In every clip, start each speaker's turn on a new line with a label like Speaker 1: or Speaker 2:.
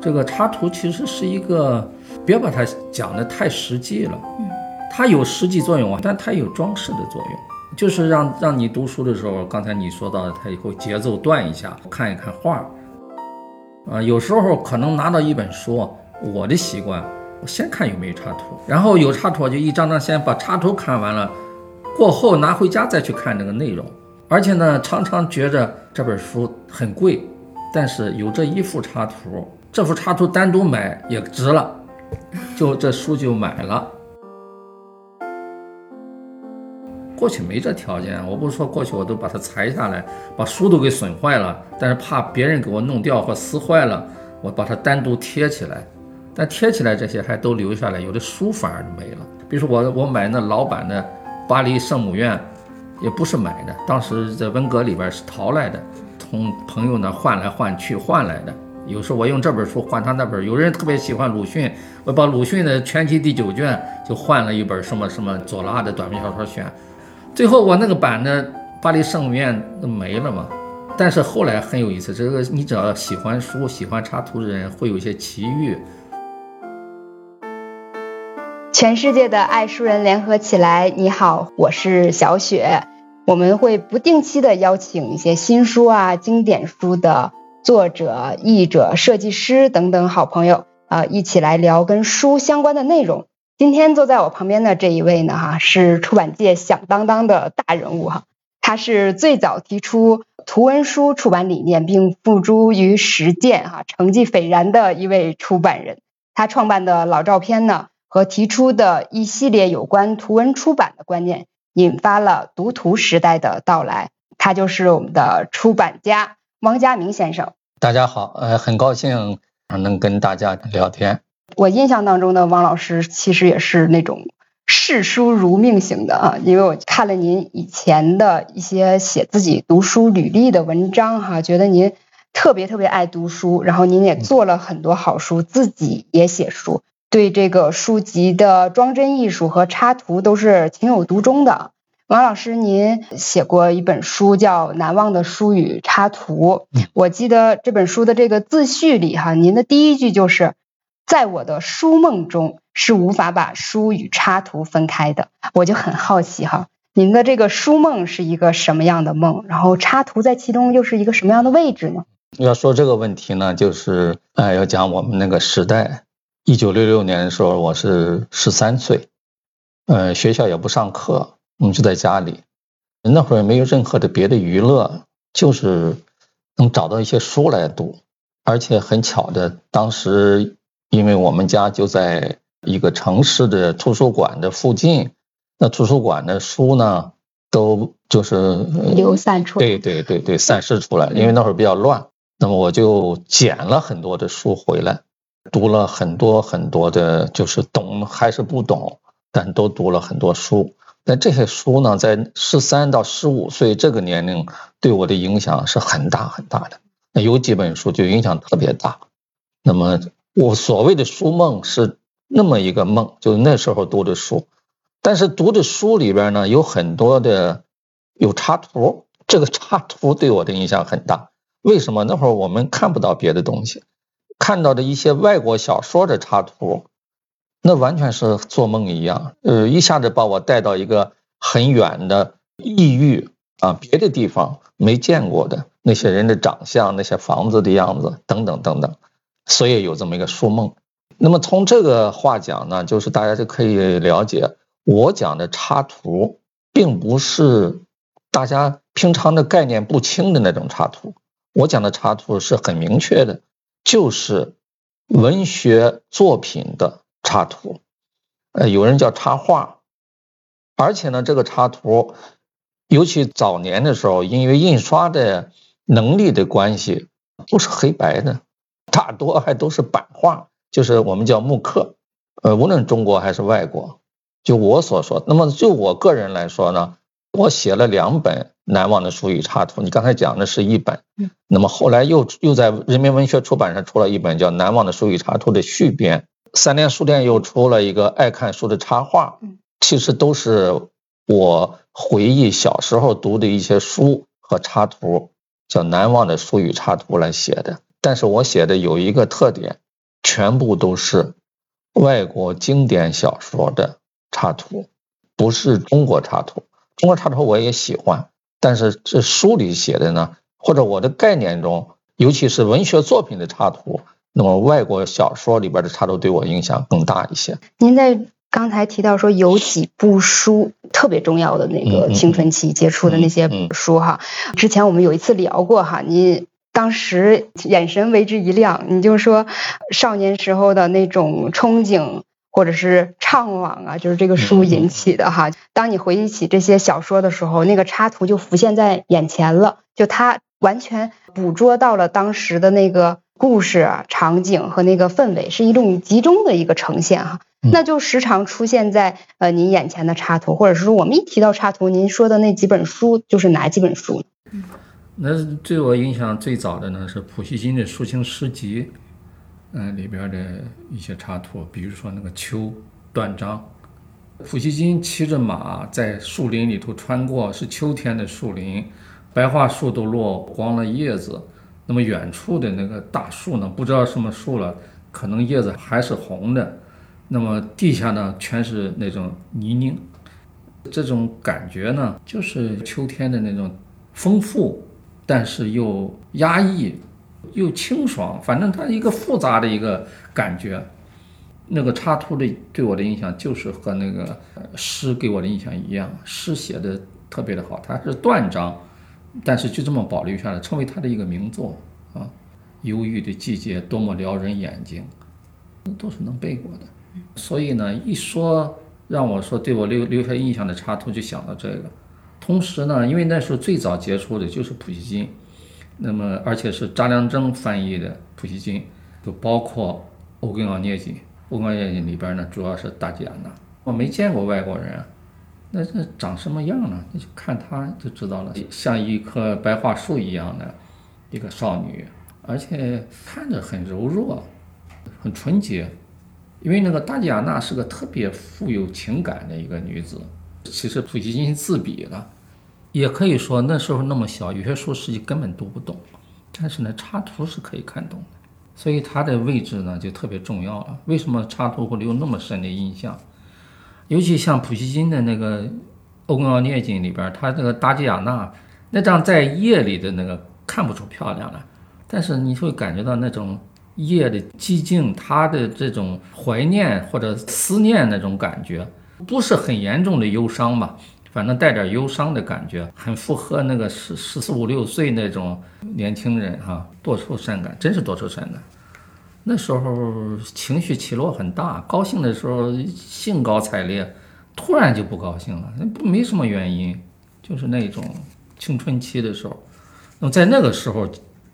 Speaker 1: 这个插图其实是一个，别把它讲的太实际了，嗯，它有实际作用啊，但它有装饰的作用，就是让让你读书的时候，刚才你说到的，它以后节奏断一下，看一看画，啊，有时候可能拿到一本书，我的习惯，我先看有没有插图，然后有插图就一张张先把插图看完了，过后拿回家再去看这个内容，而且呢，常常觉着这本书很贵，但是有这一幅插图。这幅插图单独买也值了，就这书就买了。过去没这条件，我不是说过去我都把它裁下来，把书都给损坏了，但是怕别人给我弄掉或撕坏了，我把它单独贴起来。但贴起来这些还都留下来，有的书反而没了。比如说我我买那老版的巴黎圣母院，也不是买的，当时在文革里边是淘来的，从朋友那换来换去换来的。有时候我用这本书换他那本，有人特别喜欢鲁迅，我把鲁迅的全集第九卷就换了一本什么什么左拉的短篇小说选，最后我那个版的巴黎圣母院都没了嘛。但是后来很有意思，这个你只要喜欢书、喜欢插图的人，会有一些奇遇。
Speaker 2: 全世界的爱书人联合起来，你好，我是小雪，我们会不定期的邀请一些新书啊、经典书的。作者、译者、设计师等等好朋友啊，一起来聊跟书相关的内容。今天坐在我旁边的这一位呢，哈，是出版界响当当的大人物哈。他是最早提出图文书出版理念并付诸于实践哈，成绩斐然的一位出版人。他创办的老照片呢，和提出的一系列有关图文出版的观念，引发了读图时代的到来。他就是我们的出版家。汪家明先生，
Speaker 1: 大家好，呃，很高兴能跟大家聊天。
Speaker 2: 我印象当中的汪老师其实也是那种视书如命型的啊，因为我看了您以前的一些写自己读书履历的文章哈，觉得您特别特别爱读书，然后您也做了很多好书，自己也写书，对这个书籍的装帧艺术和插图都是情有独钟的。王老师，您写过一本书叫《难忘的书与插图》，我记得这本书的这个自序里哈，您的第一句就是在我的书梦中是无法把书与插图分开的。我就很好奇哈，您的这个书梦是一个什么样的梦？然后插图在其中又是一个什么样的位置呢？
Speaker 1: 要说这个问题呢，就是呃，要讲我们那个时代，一九六六年的时候，我是十三岁，呃，学校也不上课。我们就在家里，那会儿没有任何的别的娱乐，就是能找到一些书来读，而且很巧的，当时因为我们家就在一个城市的图书馆的附近，那图书馆的书呢，都就是
Speaker 2: 流散出，
Speaker 1: 对对对对，散失出来，因为那会儿比较乱，那么我就捡了很多的书回来，读了很多很多的，就是懂还是不懂，但都读了很多书。但这些书呢，在十三到十五岁这个年龄对我的影响是很大很大的。那有几本书就影响特别大。那么我所谓的书梦是那么一个梦，就是那时候读的书。但是读的书里边呢，有很多的有插图，这个插图对我的影响很大。为什么？那会儿我们看不到别的东西，看到的一些外国小说的插图。那完全是做梦一样，呃，一下子把我带到一个很远的异域啊，别的地方没见过的那些人的长相、那些房子的样子等等等等，所以有这么一个书梦。那么从这个话讲呢，就是大家就可以了解，我讲的插图，并不是大家平常的概念不清的那种插图，我讲的插图是很明确的，就是文学作品的。插图，呃，有人叫插画，而且呢，这个插图，尤其早年的时候，因为印刷的能力的关系，不是黑白的，大多还都是版画，就是我们叫木刻。呃，无论中国还是外国，就我所说，那么就我个人来说呢，我写了两本难忘的书与插图。你刚才讲的是一本，那么后来又又在人民文学出版社出了一本叫《难忘的书与插图》的续编。三联书店又出了一个爱看书的插画，其实都是
Speaker 3: 我回忆小时候读的一些书和插图，叫《难忘的书与插图》来写的。但是我写的有一个特点，全部都是外国经典小说的插图，不是中国插图。中国插图我也喜欢，但是这书里写的呢，或者我的概念中，尤其是文学作品的插图，那么外国小说里边的插图对我影响更大一些。
Speaker 4: 您在刚才提到说有几部书特别重要的那个青春期接触的那些书哈，之前我们有一次聊过哈，你当时眼神为之一亮，你就说少年时候的那种憧憬。或者是怅惘啊，就是这个书引起的哈。当你回忆起这些小说的时候，那个插图就浮现在眼前了，就它完全捕捉到了当时的那个故事啊、场景和那个氛围，是一种集中的一个呈现哈。那就时常出现在呃您眼前的插图，或者是说我们一提到插图，您说的那几本书就是哪几本书
Speaker 1: 嗯？那对我影响最早的呢是普希金的抒情诗集。嗯，里边的一些插图，比如说那个秋断章，普希金骑着马在树林里头穿过，是秋天的树林，白桦树都落光了叶子，那么远处的那个大树呢，不知道什么树了，可能叶子还是红的，那么地下呢全是那种泥泞，这种感觉呢，就是秋天的那种丰富，但是又压抑。又清爽，反正它一个复杂的一个感觉。那个插图的对我的印象就是和那个诗给我的印象一样，诗写的特别的好，它是断章，但是就这么保留下来，成为他的一个名作啊。忧郁的季节多么撩人眼睛，那都是能背过的。所以呢，一说让我说对我留留下印象的插图，就想到这个。同时呢，因为那时候最早接触的就是普希金。那么，而且是查良铮翻译的普希金，就包括《欧根奥涅金》。《欧根奥涅金》里边呢，主要是大吉亚娜。我没见过外国人，那这长什么样呢？你就看她就知道了，像一棵白桦树一样的一个少女，而且看着很柔弱，很纯洁。因为那个大吉亚娜是个特别富有情感的一个女子，其实普希金自比了。也可以说那时候那么小，有些书实际根本读不懂，但是呢，插图是可以看懂的，所以它的位置呢就特别重要了。为什么插图会留那么深的印象？尤其像普希金的那个《欧根奥涅金》里边，他这个达吉亚娜那张在夜里的那个看不出漂亮来，但是你会感觉到那种夜的寂静，他的这种怀念或者思念那种感觉，不是很严重的忧伤吧？反正带点忧伤的感觉，很符合那个十十四五六岁那种年轻人哈，多愁善感，真是多愁善感。那时候情绪起落很大，高兴的时候兴高采烈，突然就不高兴了，那不没什么原因，就是那种青春期的时候。那么在那个时候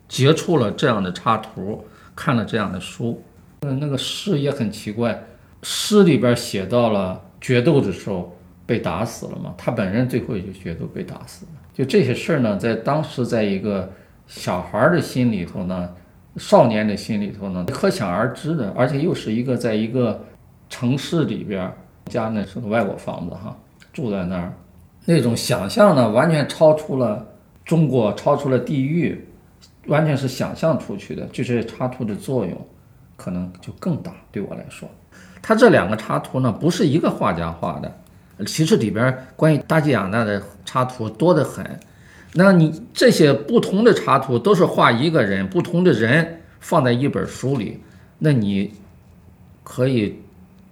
Speaker 1: 接触了这样的插图，看了这样的书，嗯，那个诗也很奇怪，诗里边写到了决斗的时候。被打死了嘛？他本人最后也就觉得被打死了。就这些事儿呢，在当时，在一个小孩的心里头呢，少年的心里头呢，可想而知的。而且又是一个在一个城市里边，家呢是个外国房子哈，住在那儿，那种想象呢，完全超出了中国，超出了地域，完全是想象出去的。就这插图的作用，可能就更大。对我来说，他这两个插图呢，不是一个画家画的。其实里边关于大吉亚娜的插图多得很，那你这些不同的插图都是画一个人，不同的人放在一本书里，那你可以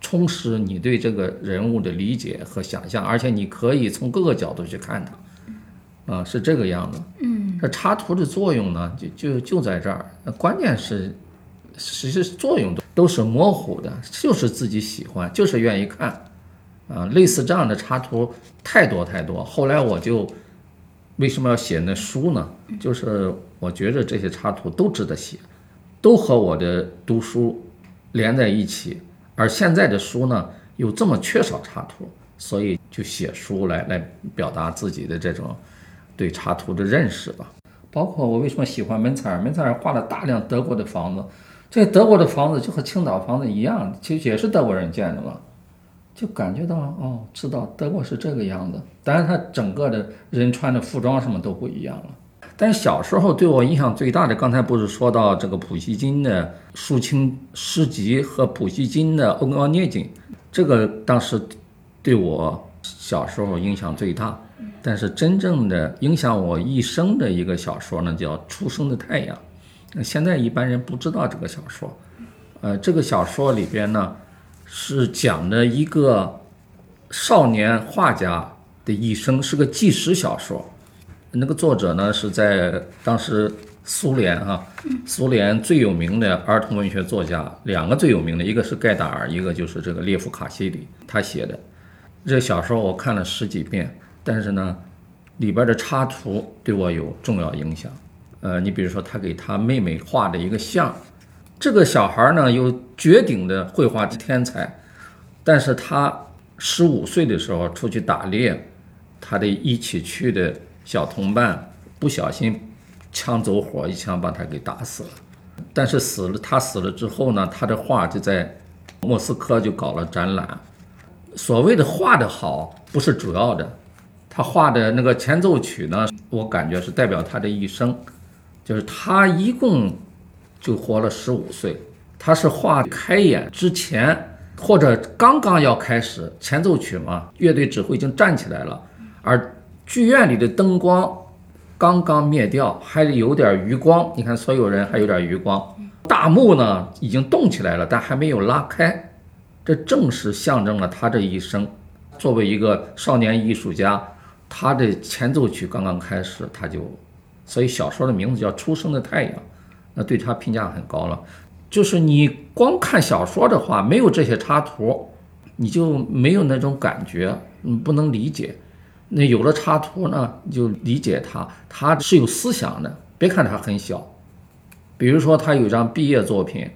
Speaker 1: 充实你对这个人物的理解和想象，而且你可以从各个角度去看它，啊，是这个样子。
Speaker 4: 嗯，
Speaker 1: 这插图的作用呢，就就就在这儿，关键是其实作用都都是模糊的，就是自己喜欢，就是愿意看。啊，类似这样的插图太多太多。后来我就为什么要写那书呢？就是我觉得这些插图都值得写，都和我的读书连在一起。而现在的书呢，又这么缺少插图，所以就写书来来表达自己的这种对插图的认识吧。包括我为什么喜欢门采尔，门采尔画了大量德国的房子，这德国的房子就和青岛房子一样，其实也是德国人建的嘛。就感觉到哦，知道德国是这个样子。当然，他整个的人穿的服装什么都不一样了。但小时候对我影响最大的，刚才不是说到这个普希金的抒情诗集和普希金的《欧高涅金》，这个当时对我小时候影响最大。但是真正的影响我一生的一个小说呢，叫《初升的太阳》。现在一般人不知道这个小说。呃，这个小说里边呢，是讲的一个少年画家的一生，是个纪实小说。那个作者呢是在当时苏联啊，苏联最有名的儿童文学作家，两个最有名的，一个是盖达尔，一个就是这个列夫卡西里，他写的这小说我看了十几遍，但是呢，里边的插图对我有重要影响。呃，你比如说他给他妹妹画的一个像。这个小孩呢有绝顶的绘画天才，但是他十五岁的时候出去打猎，他的一起去的小同伴不小心枪走火，一枪把他给打死了。但是死了，他死了之后呢，他的画就在莫斯科就搞了展览。所谓的画的好不是主要的，他画的那个前奏曲呢，我感觉是代表他的一生，就是他一共。就活了十五岁，他是画开演之前或者刚刚要开始前奏曲嘛，乐队指挥已经站起来了，而剧院里的灯光刚刚灭掉，还有点余光。你看，所有人还有点余光。大幕呢已经动起来了，但还没有拉开，这正是象征了他这一生。作为一个少年艺术家，他的前奏曲刚刚开始，他就，所以小说的名字叫《初升的太阳》。那对他评价很高了，就是你光看小说的话，没有这些插图，你就没有那种感觉，你不能理解。那有了插图呢，你就理解他，他是有思想的。别看他很小，比如说他有一张毕业作品，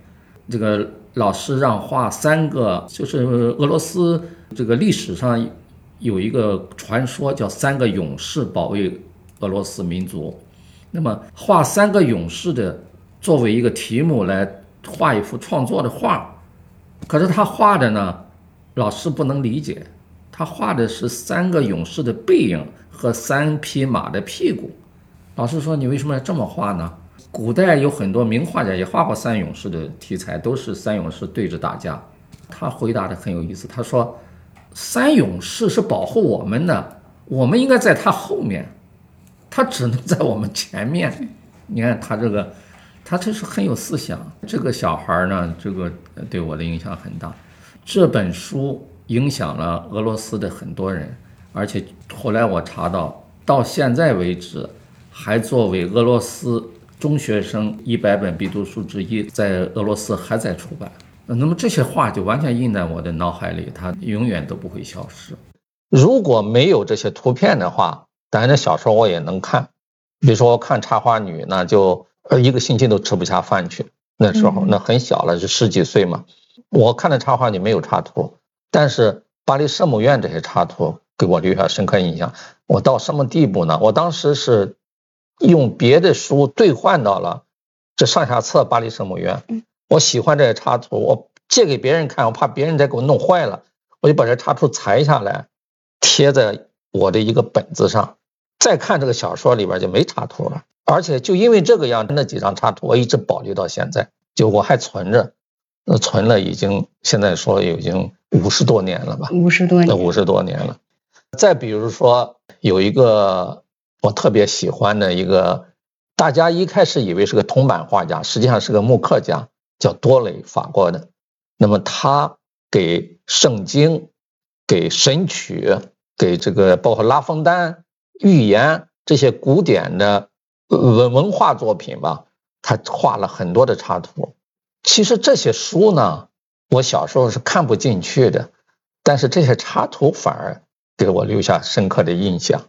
Speaker 1: 这个老师让画三个，就是俄罗斯这个历史上有一个传说，叫三个勇士保卫俄罗斯民族。那么画三个勇士的。作为一个题目来画一幅创作的画，可是他画的呢，老师不能理解。他画的是三个勇士的背影和三匹马的屁股。老师说：“你为什么要这么画呢？”古代有很多名画家也画过三勇士的题材，都是三勇士对着打架。他回答的很有意思，他说：“三勇士是保护我们的，我们应该在他后面，他只能在我们前面。”你看他这个。他这是很有思想，这个小孩呢，这个对我的影响很大。这本书影响了俄罗斯的很多人，而且后来我查到，到现在为止，还作为俄罗斯中学生一百本必读书之一，在俄罗斯还在出版。那么这些话就完全印在我的脑海里，它永远都不会消失。
Speaker 3: 如果没有这些图片的话，当然这小说我也能看，比如说看插花女，那就。呃，一个星期都吃不下饭去。那时候那很小了，就十几岁嘛。我看的插画里没有插图，但是巴黎圣母院这些插图给我留下深刻印象。我到什么地步呢？我当时是用别的书兑换到了这上下册巴黎圣母院。我喜欢这些插图，我借给别人看，我怕别人再给我弄坏了，我就把这插图裁下来贴在我的一个本子上。再看这个小说里边就没插图了。而且就因为这个样，那几张插图我一直保留到现在，就我还存着，那存了已经现在说已经五十多年了吧？
Speaker 4: 五十多年，
Speaker 3: 五十多年了。再比如说有一个我特别喜欢的一个，大家一开始以为是个铜版画家，实际上是个木刻家，叫多雷，法国的。那么他给圣经、给神曲、给这个包括拉封丹、寓言这些古典的。文文化作品吧，他画了很多的插图。其实这些书呢，我小时候是看不进去的，但是这些插图反而给我留下深刻的印象。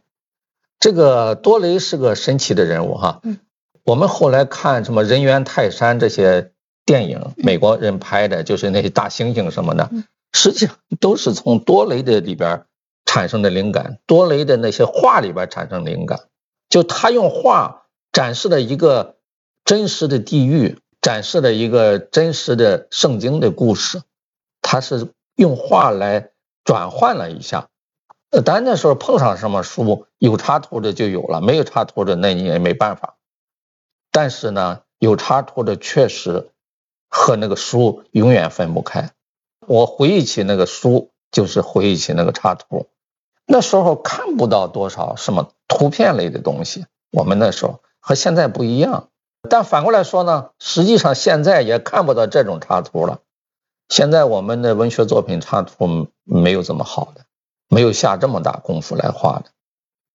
Speaker 3: 这个多雷是个神奇的人物哈。嗯。我们后来看什么人猿泰山这些电影，美国人拍的，就是那些大猩猩什么的，实际上都是从多雷的里边产生的灵感，多雷的那些画里边产生灵感，就他用画。展示了一个真实的地狱，展示了一个真实的圣经的故事。他是用画来
Speaker 5: 转换了一下。呃，当然那时候碰上什么书有插图的就有了，没有插图的那你也没办法。但是呢，有插图的确实和那个书永远分不开。我回忆起那个书，就是回忆起那个插图。那时候看不到多少什么图片类的东西，我们那时候和现在不一样。但反过来说呢，实际上现在也看不到这种插图了。现在我们的文学作品插图没有这么好的。没有下这么大功夫来画的，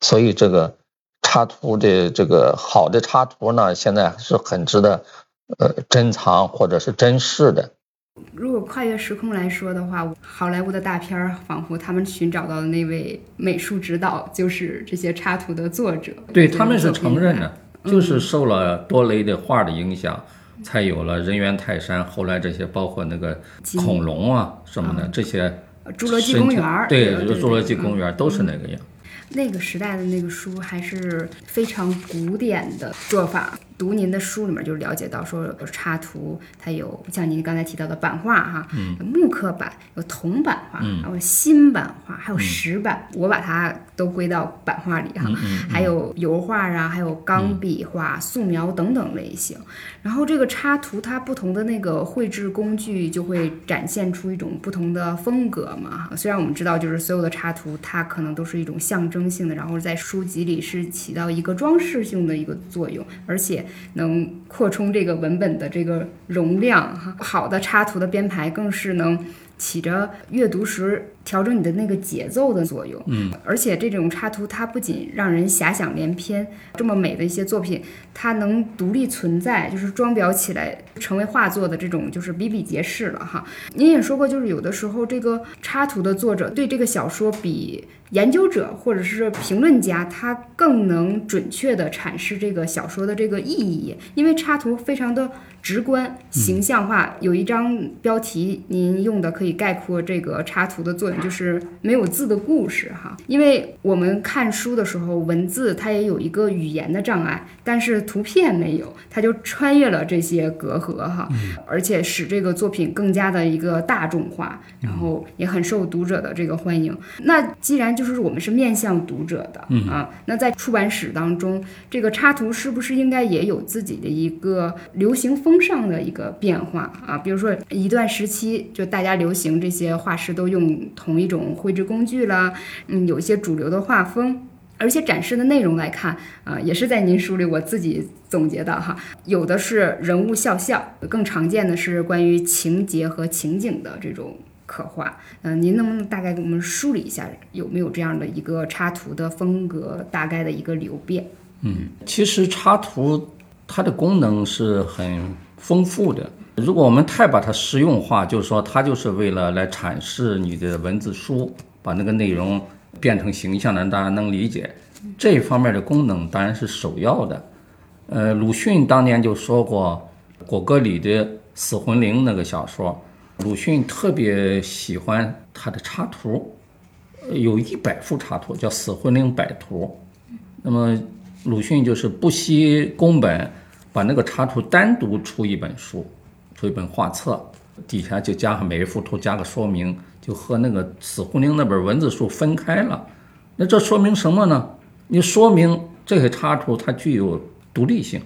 Speaker 5: 所以这个插图的这个好的插图呢，现在是很值得呃珍藏或者是珍视的。
Speaker 2: 如果跨越时空来说的话，好莱坞的大片儿仿佛他们寻找到的那位美术指导就是这些插图的作者。
Speaker 1: 对他们是承认的，就是受了多雷的画的影响，才有了人猿泰山，后来这些包括那个恐龙啊什么的这些。
Speaker 2: 侏罗纪公园
Speaker 1: 对，侏罗纪公园都是那个样。
Speaker 2: 那个时代的那个书还是非常古典的做法。读您的书里面就了解到，说有插图，它有像您刚才提到的版画哈，木刻版，有铜版画，还有新版画，还有石版，我把它都归到版画里哈，还有油画啊，还有钢笔画、素描等等类型。然后这个插图它不同的那个绘制工具就会展现出一种不同的风格嘛。虽然我们知道，就是所有的插图它可能都是一种象征性的，然后在书籍里是起到一个装饰性的一个作用，而且。能扩充这个文本的这个容量哈，好的插图的编排更是能起着阅读时调整你的那个节奏的作用。嗯，而且这种插图它不仅让人遐想连篇，这么美的一些作品，它能独立存在，就是装裱起来成为画作的这种就是比比皆是了哈。您也说过，就是有的时候这个插图的作者对这个小说比。研究者或者是评论家，他更能准确地阐释这个小说的这个意义，因为插图非常的直观、形象化。有一张标题，您用的可以概括这个插图的作用，就是没有字的故事哈。因为我们看书的时候，文字它也有一个语言的障碍，但是图片没有，它就穿越了这些隔阂哈，而且使这个作品更加的一个大众化，然后也很受读者的这个欢迎。那既然就是我们是面向读者的嗯啊，那在出版史当中，这个插图是不是应该也有自己的一个流行风尚的一个变化啊？比如说一段时期，就大家流行这些画师都用同一种绘制工具啦，嗯，有一些主流的画风，而且展示的内容来看啊，也是在您书里我自己总结的哈，有的是人物肖像，更常见的是关于情节和情景的这种。刻画，嗯，您能不能大概给我们梳理一下，有没有这样的一个插图的风格大概的一个流变？
Speaker 1: 嗯，其实插图它的功能是很丰富的。如果我们太把它实用化，就是说它就是为了来阐释你的文字书，把那个内容变成形象的，让大家能理解。这方面的功能当然是首要的。呃，鲁迅当年就说过，果戈里的《死魂灵》那个小说。鲁迅特别喜欢他的插图，有一百幅插图，叫《死魂灵百图》。那么鲁迅就是不惜工本，把那个插图单独出一本书，出一本画册，底下就加上每一幅图加个说明，就和那个《死魂灵》那本文字书分开了。那这说明什么呢？你说明这些插图它具有独立性，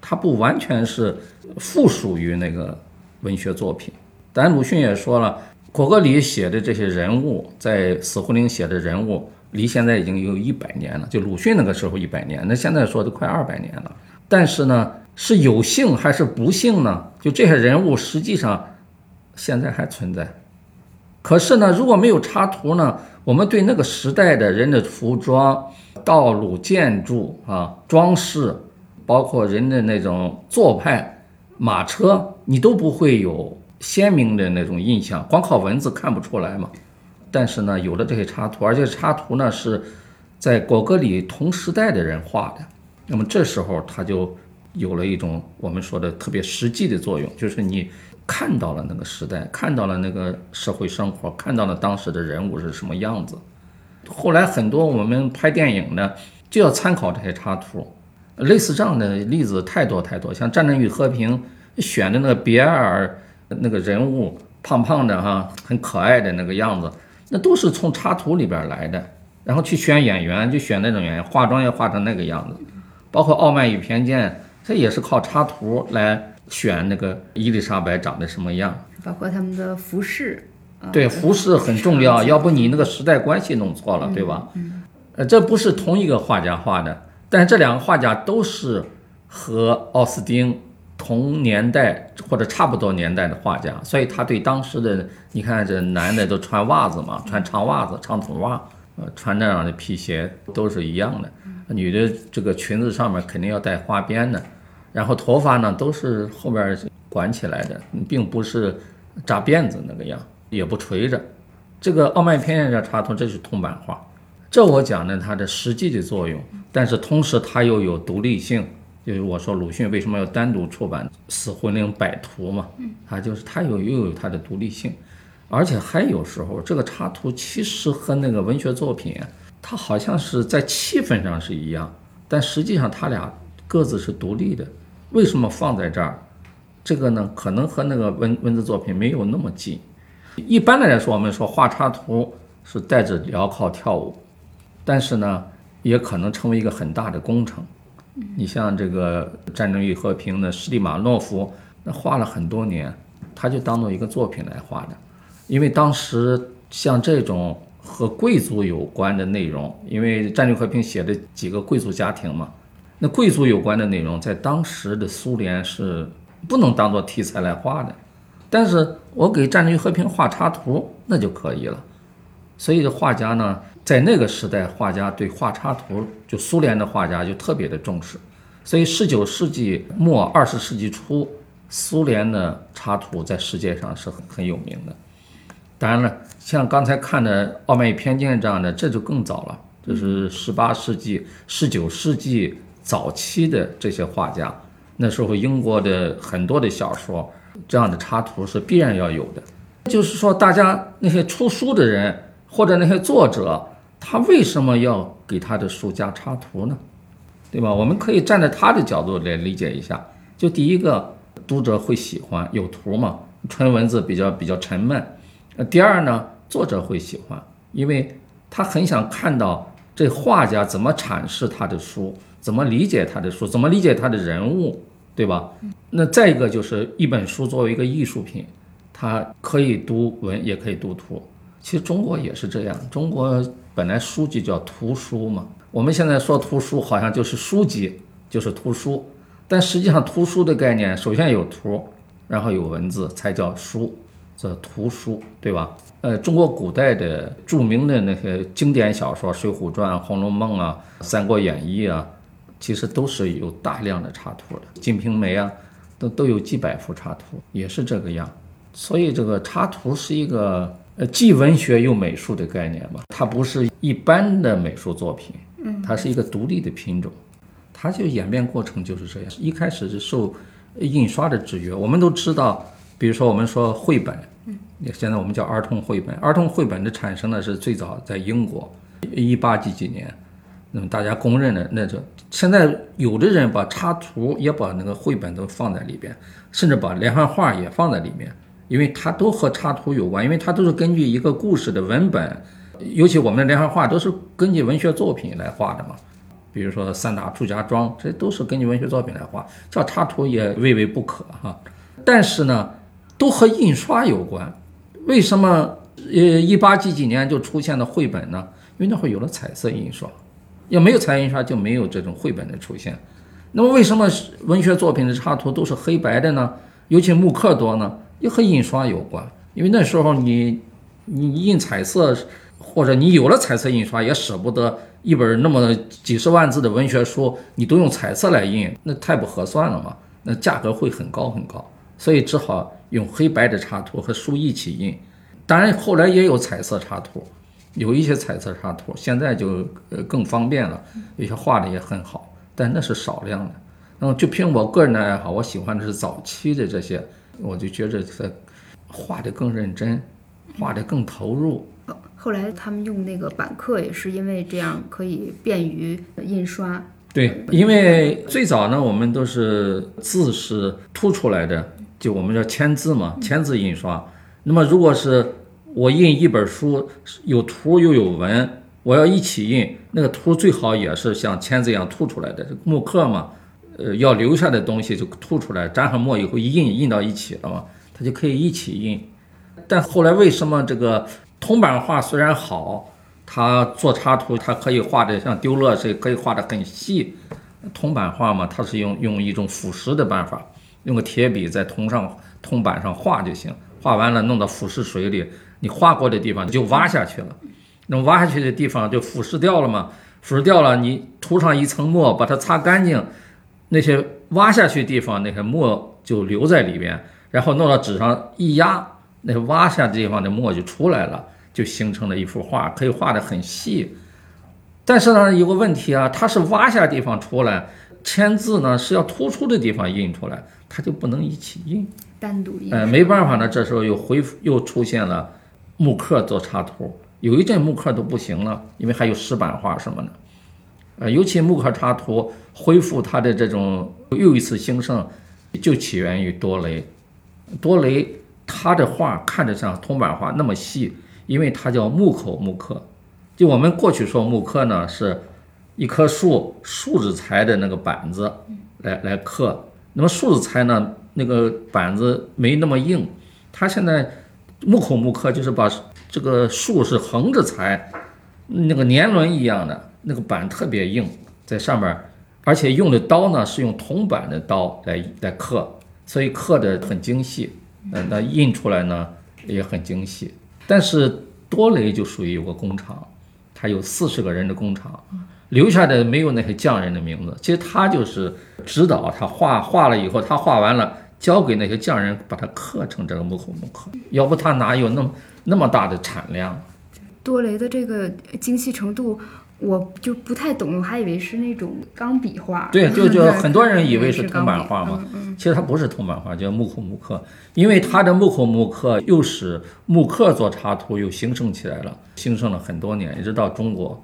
Speaker 1: 它不完全是附属于那个文学作品。咱鲁迅也说了，果戈里写的这些人物，在《死魂灵》写的人物，离现在已经有一百年了。就鲁迅那个时候一百年，那现在说都快二百年了。但是呢，是有幸还是不幸呢？就这些人物实际上现在还存在。可是呢，如果没有插图呢，我们对那个时代的人的服装、道路、建筑啊、装饰，包括人的那种做派、马车，你都不会有。鲜明的那种印象，光靠文字看不出来嘛。但是呢，有了这些插图，而且插图呢是在果戈里同时代的人画的，那么这时候他就有了一种我们说的特别实际的作用，就是你看到了那个时代，看到了那个社会生活，看到了当时的人物是什么样子。后来很多我们拍电影呢，就要参考这些插图，类似这样的例子太多太多，像《战争与和平》选的那个比埃尔。那个人物胖胖的哈，很可爱的那个样子，那都是从插图里边来的。然后去选演员，就选那种演员，化妆也化成那个样子。包括《傲慢与偏见》，这也是靠插图来选那个伊丽莎白长得什么样。
Speaker 2: 包括他们的服饰，
Speaker 1: 对服饰很重要，要不你那个时代关系弄错了，对吧？呃，这不是同一个画家画的，但这两个画家都是和奥斯丁同年代或者差不多年代的画家，所以他对当时的，你看这男的都穿袜子嘛，穿长袜子、长筒袜。呃，穿那样的皮鞋都是一样的。女的这个裙子上面肯定要带花边的，然后头发呢都是后边管起来的，并不是扎辫子那个样，也不垂着。这个傲慢偏见的插图，这是铜版画。这我讲的它的实际的作用，但是同时它又有独立性。就是我说鲁迅为什么要单独出版《死魂灵百图》嘛，啊就是它有又有它的独立性。而且还有时候，这个插图其实和那个文学作品，它好像是在气氛上是一样，但实际上它俩各自是独立的。为什么放在这儿？这个呢，可能和那个文文字作品没有那么近。一般的来说，我们说画插图是带着镣铐跳舞，但是呢，也可能成为一个很大的工程。你像这个《战争与和平》的施蒂马诺夫，那画了很多年，他就当做一个作品来画的。因为当时像这种和贵族有关的内容，因为《战争和平》写的几个贵族家庭嘛，那贵族有关的内容在当时的苏联是不能当做题材来画的。但是我给《战争与和平》画插图那就可以了。所以画家呢，在那个时代，画家对画插图，就苏联的画家就特别的重视。所以19世纪末、20世纪初，苏联的插图在世界上是很很有名的。当然了，像刚才看的《傲慢与偏见》这样的，这就更早了。这是十八世纪、十九世纪早期的这些画家。那时候英国的很多的小说，这样的插图是必然要有的。就是说，大家那些出书的人或者那些作者，他为什么要给他的书加插图呢？对吧？我们可以站在他的角度来理解一下。就第一个，读者会喜欢有图嘛，纯文字比较比较沉闷。那第二呢？作者会喜欢，因为他很想看到这画家怎么阐释他的书，怎么理解他的书，怎么理解他的人物，对吧？那再一个就是一本书作为一个艺术品，它可以读文，也可以读图。其实中国也是这样，中国本来书籍叫图书嘛，我们现在说图书好像就是书籍，就是图书，但实际上图书的概念首先有图，然后有文字才叫书。这图书对吧？呃，中国古代的著名的那些经典小说，《水浒传》《红楼梦》啊，《三国演义》啊，其实都是有大量的插图的，《金瓶梅》啊，都都有几百幅插图，也是这个样。所以这个插图是一个呃既文学又美术的概念吧，它不是一般的美术作品，嗯，它是一个独立的品种，它就演变过程就是这样。一开始是受印刷的制约，我们都知道，比如说我们说绘本。嗯，现在我们叫儿童绘本。儿童绘本的产生呢是最早在英国，一八几几年。那么大家公认的那种，现在有的人把插图也把那个绘本都放在里边，甚至把连环画也放在里面，因为它都和插图有关，因为它都是根据一个故事的文本，尤其我们的连环画都是根据文学作品来画的嘛。比如说《三打祝家庄》，这都是根据文学作品来画，叫插图也未为不可哈。但是呢。都和印刷有关，为什么呃一八几几年就出现了绘本呢？因为那会有了彩色印刷，要没有彩色印刷就没有这种绘本的出现。那么为什么文学作品的插图都是黑白的呢？尤其木刻多呢？也和印刷有关，因为那时候你你印彩色，或者你有了彩色印刷也舍不得一本那么几十万字的文学书，你都用彩色来印，那太不合算了嘛，那价格会很高很高，所以只好。用黑白的插图和书一起印，当然后来也有彩色插图，有一些彩色插图，现在就呃更方便了，有些画的也很好，但那是少量的。那么就凭我个人的爱好，我喜欢的是早期的这些，我就觉着他画的更认真，画的更投入。
Speaker 2: 后来他们用那个板刻，也是因为这样可以便于印刷。
Speaker 1: 对，因为最早呢，我们都是字是凸出来的。就我们叫签字嘛，签字印刷。那么如果是我印一本书，有图又有文，我要一起印，那个图最好也是像签字一样凸出来的。木刻嘛，呃，要留下的东西就吐出来，沾上墨以后一印，印到一起了嘛，它就可以一起印。但后来为什么这个铜版画虽然好，它做插图它可以画的像丢勒似的，可以画的很细。铜版画嘛，它是用用一种腐蚀的办法，用个铁笔在铜上铜板上画就行，画完了弄到腐蚀水里，你画过的地方就挖下去了，那挖下去的地方就腐蚀掉了嘛，腐蚀掉了，你涂上一层墨，把它擦干净，那些挖下去地方那些墨就留在里边，然后弄到纸上一压，那挖下地方的墨就出来了，就形成了一幅画，可以画的很细。但是呢，有个问题啊，它是挖下地方出来，签字呢是要突出的地方印出来，它就不能一起印，
Speaker 2: 单独印。
Speaker 1: 哎，没办法呢，这时候又恢复，又出现了木刻做插图，有一阵木刻都不行了，因为还有石板画什么的，呃，尤其木刻插图恢复它的这种又一次兴盛，就起源于多雷，多雷他的画看着像铜版画那么细，因为它叫木口木刻。就我们过去说木刻呢，是一棵树树脂材的那个板子来来刻。那么树脂材呢，那个板子没那么硬。它现在木口木刻就是把这个树是横着裁，那个年轮一样的那个板特别硬，在上面，而且用的刀呢是用铜板的刀来来刻，所以刻的很精细。嗯，那印出来呢也很精细。但是多雷就属于有个工厂。他有四十个人的工厂，留下的没有那些匠人的名字。其实他就是指导他画画了以后，他画完了交给那些匠人把它刻成这个木口木刻。要不他哪有那么那么大的产量？
Speaker 2: 多雷的这个精细程度。我就不太懂，我还以为是那种钢笔画。
Speaker 1: 对，就就 很多人以为是铜版画嘛，其实它不是铜版画，叫木口木刻。因为它的木口木刻又使木刻做插图又兴盛起来了，兴盛了很多年，一直到中国。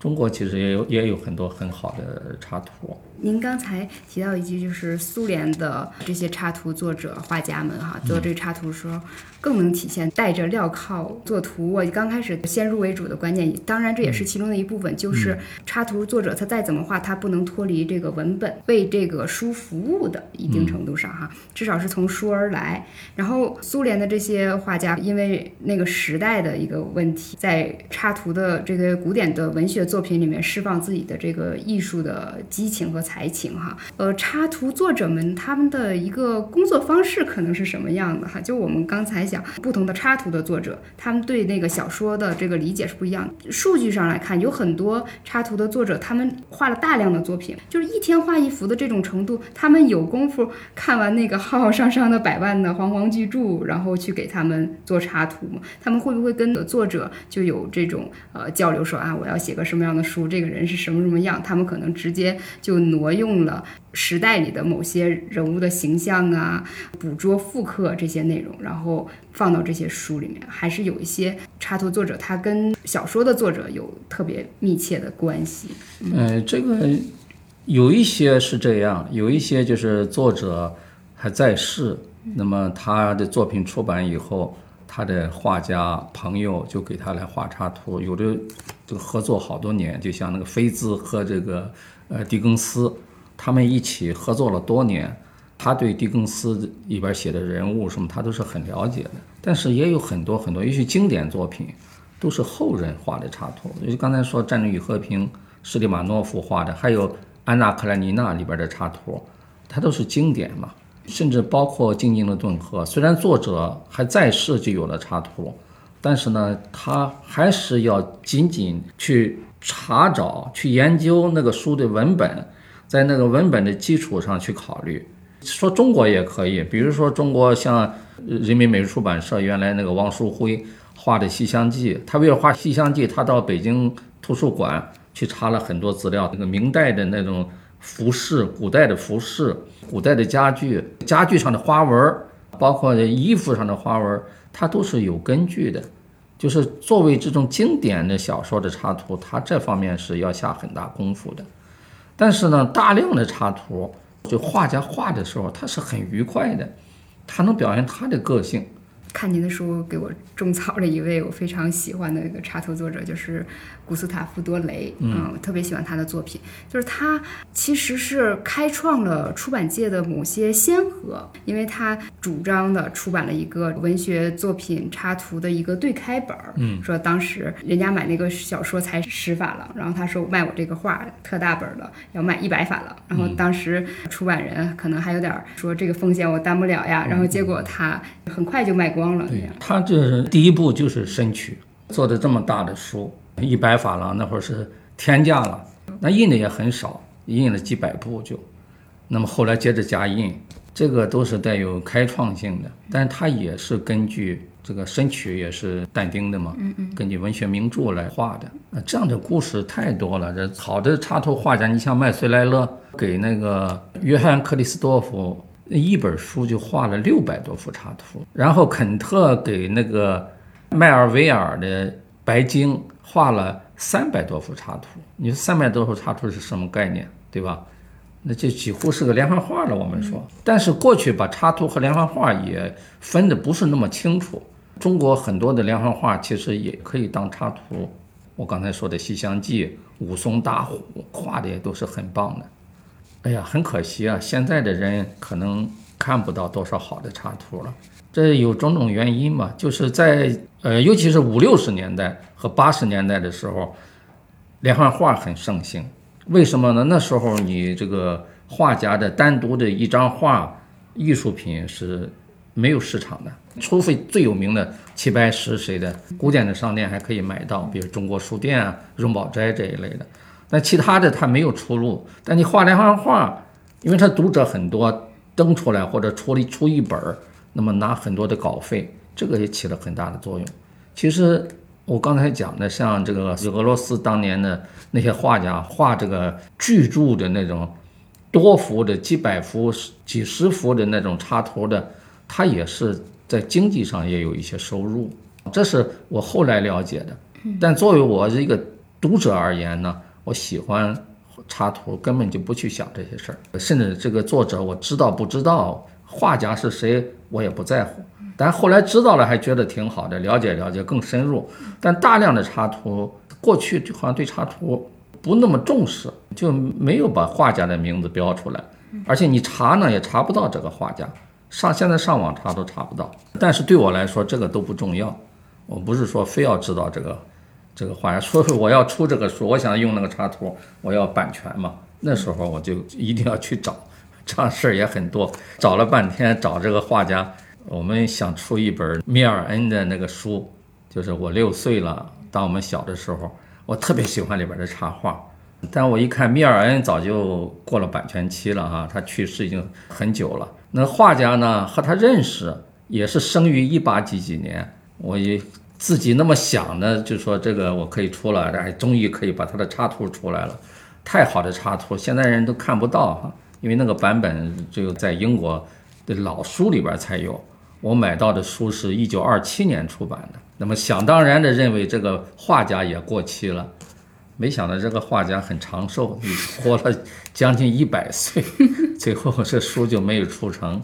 Speaker 1: 中国其实也有也有很多很好的插图。
Speaker 2: 您刚才提到一句，就是苏联的这些插图作者、画家们哈，做这个插图的时候更能体现带着镣铐做图。我刚开始先入为主的观念，当然这也是其中的一部分，就是插图作者他再怎么画，他不能脱离这个文本，为这个书服务的一定程度上哈，至少是从书而来。然后苏联的这些画家，因为那个时代的一个问题，在插图的这个古典的文学作品里面释放自己的这个艺术的激情和。才情哈，呃，插图作者们他们的一个工作方式可能是什么样的哈？就我们刚才讲，不同的插图的作者，他们对那个小说的这个理解是不一样的。数据上来看，有很多插图的作者，他们画了大量的作品，就是一天画一幅的这种程度，他们有功夫看完那个浩浩汤汤的百万的煌煌巨著，然后去给他们做插图吗？他们会不会跟作者就有这种呃交流，说啊，我要写个什么样的书，这个人是什么什么样？他们可能直接就。挪用了时代里的某些人物的形象啊，捕捉复刻这些内容，然后放到这些书里面。还是有一些插图作者，他跟小说的作者有特别密切的关系。
Speaker 1: 嗯，这个有一些是这样，有一些就是作者还在世，那么他的作品出版以后，他的画家朋友就给他来画插图，有的这个合作好多年，就像那个菲兹和这个。呃，狄更斯，他们一起合作了多年，他对狄更斯里边写的人物什么，他都是很了解的。但是也有很多很多，也许经典作品，都是后人画的插图。就刚才说《战争与和平》，施里马诺夫画的，还有《安娜·克莱尼娜》里边的插图，它都是经典嘛。甚至包括《静静的顿河》，虽然作者还在世就有了插图，但是呢，他还是要仅仅去。查找去研究那个书的文本，在那个文本的基础上去考虑。说中国也可以，比如说中国像人民美术出版社原来那个王树辉画的《西厢记》，他为了画《西厢记》，他到北京图书馆去查了很多资料，那个明代的那种服饰、古代的服饰、古代的家具、家具上的花纹，包括衣服上的花纹，它都是有根据的。就是作为这种经典的小说的插图，它这方面是要下很大功夫的。但是呢，大量的插图，就画家画的时候，他是很愉快的，他能表现他的个性。
Speaker 2: 看您的书，给我种草了一位我非常喜欢的一个插图作者，就是古斯塔夫多雷。嗯，我特别喜欢他的作品，就是他其实是开创了出版界的某些先河，因为他主张的出版了一个文学作品插图的一个对开本儿。嗯，说当时人家买那个小说才十法郎，然后他说卖我这个画特大本的要卖一百法郎，然后当时出版人可能还有点说这个风险我担不了呀，然后结果他很快就卖光了。
Speaker 1: 对他这第一步就是申曲，做的这么大的书，一百法郎那会儿是天价了，那印的也很少，印了几百部就，那么后来接着加印，这个都是带有开创性的，但是它也是根据这个神曲也是但丁的嘛，嗯嗯，根据文学名著来画的，那这样的故事太多了。这好的插图画家，你像麦穗莱勒给那个约翰克里斯多夫。一本书就画了六百多幅插图，然后肯特给那个迈尔维尔的《白鲸》画了三百多幅插图。你说三百多幅插图是什么概念，对吧？那就几乎是个连环画了。我们说，但是过去把插图和连环画也分的不是那么清楚。中国很多的连环画其实也可以当插图。我刚才说的《西厢记》《武松打虎》画的也都是很棒的。哎呀，很可惜啊！现在的人可能看不到多少好的插图了。这有种种原因嘛，就是在呃，尤其是五六十年代和八十年代的时候，连环画很盛行。为什么呢？那时候你这个画家的单独的一张画，艺术品是没有市场的，除非最有名的齐白石谁的古典的商店还可以买到，比如中国书店啊、荣宝斋这一类的。那其他的他没有出路，但你画连环画，因为他读者很多，登出来或者出了出一本儿，那么拿很多的稿费，这个也起了很大的作用。其实我刚才讲的，像这个俄罗斯当年的那些画家画这个巨著的那种多幅的几百幅、几十幅的那种插图的，他也是在经济上也有一些收入，这是我后来了解的。但作为我一个读者而言呢？我喜欢插图，根本就不去想这些事儿，甚至这个作者我知道不知道，画家是谁我也不在乎。但后来知道了，还觉得挺好的，了解了解更深入。但大量的插图，过去就好像对插图不那么重视，就没有把画家的名字标出来，而且你查呢也查不到这个画家，上现在上网查都查不到。但是对我来说，这个都不重要，我不是说非要知道这个。这个画家说说我要出这个书，我想用那个插图，我要版权嘛。那时候我就一定要去找，这样事儿也很多。找了半天找这个画家，我们想出一本米尔恩的那个书，就是我六岁了，当我们小的时候，我特别喜欢里边的插画。但我一看米尔恩早就过了版权期了哈，他去世已经很久了。那画家呢和他认识，也是生于一八几几年，我也。自己那么想的，就说这个我可以出了，哎，终于可以把他的插图出来了，太好的插图，现在人都看不到哈，因为那个版本只有在英国的老书里边才有，我买到的书是一九二七年出版的，那么想当然的认为这个画家也过期了。没想到这个画家很长寿，活了将近一百岁，最后这书就没有出成。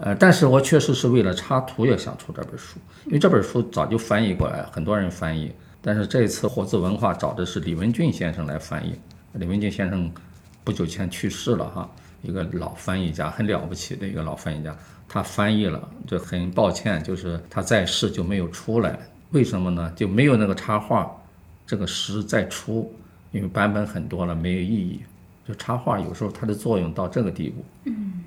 Speaker 1: 呃，但是我确实是为了插图也想出这本书，因为这本书早就翻译过来，很多人翻译。但是这次活字文化找的是李文俊先生来翻译。李文俊先生不久前去世了哈，一个老翻译家，很了不起的一个老翻译家。他翻译了，就很抱歉，就是他在世就没有出来。为什么呢？就没有那个插画。这个诗再出，因为版本很多了，没有意义。就插画有时候它的作用到这个地步。
Speaker 2: 嗯，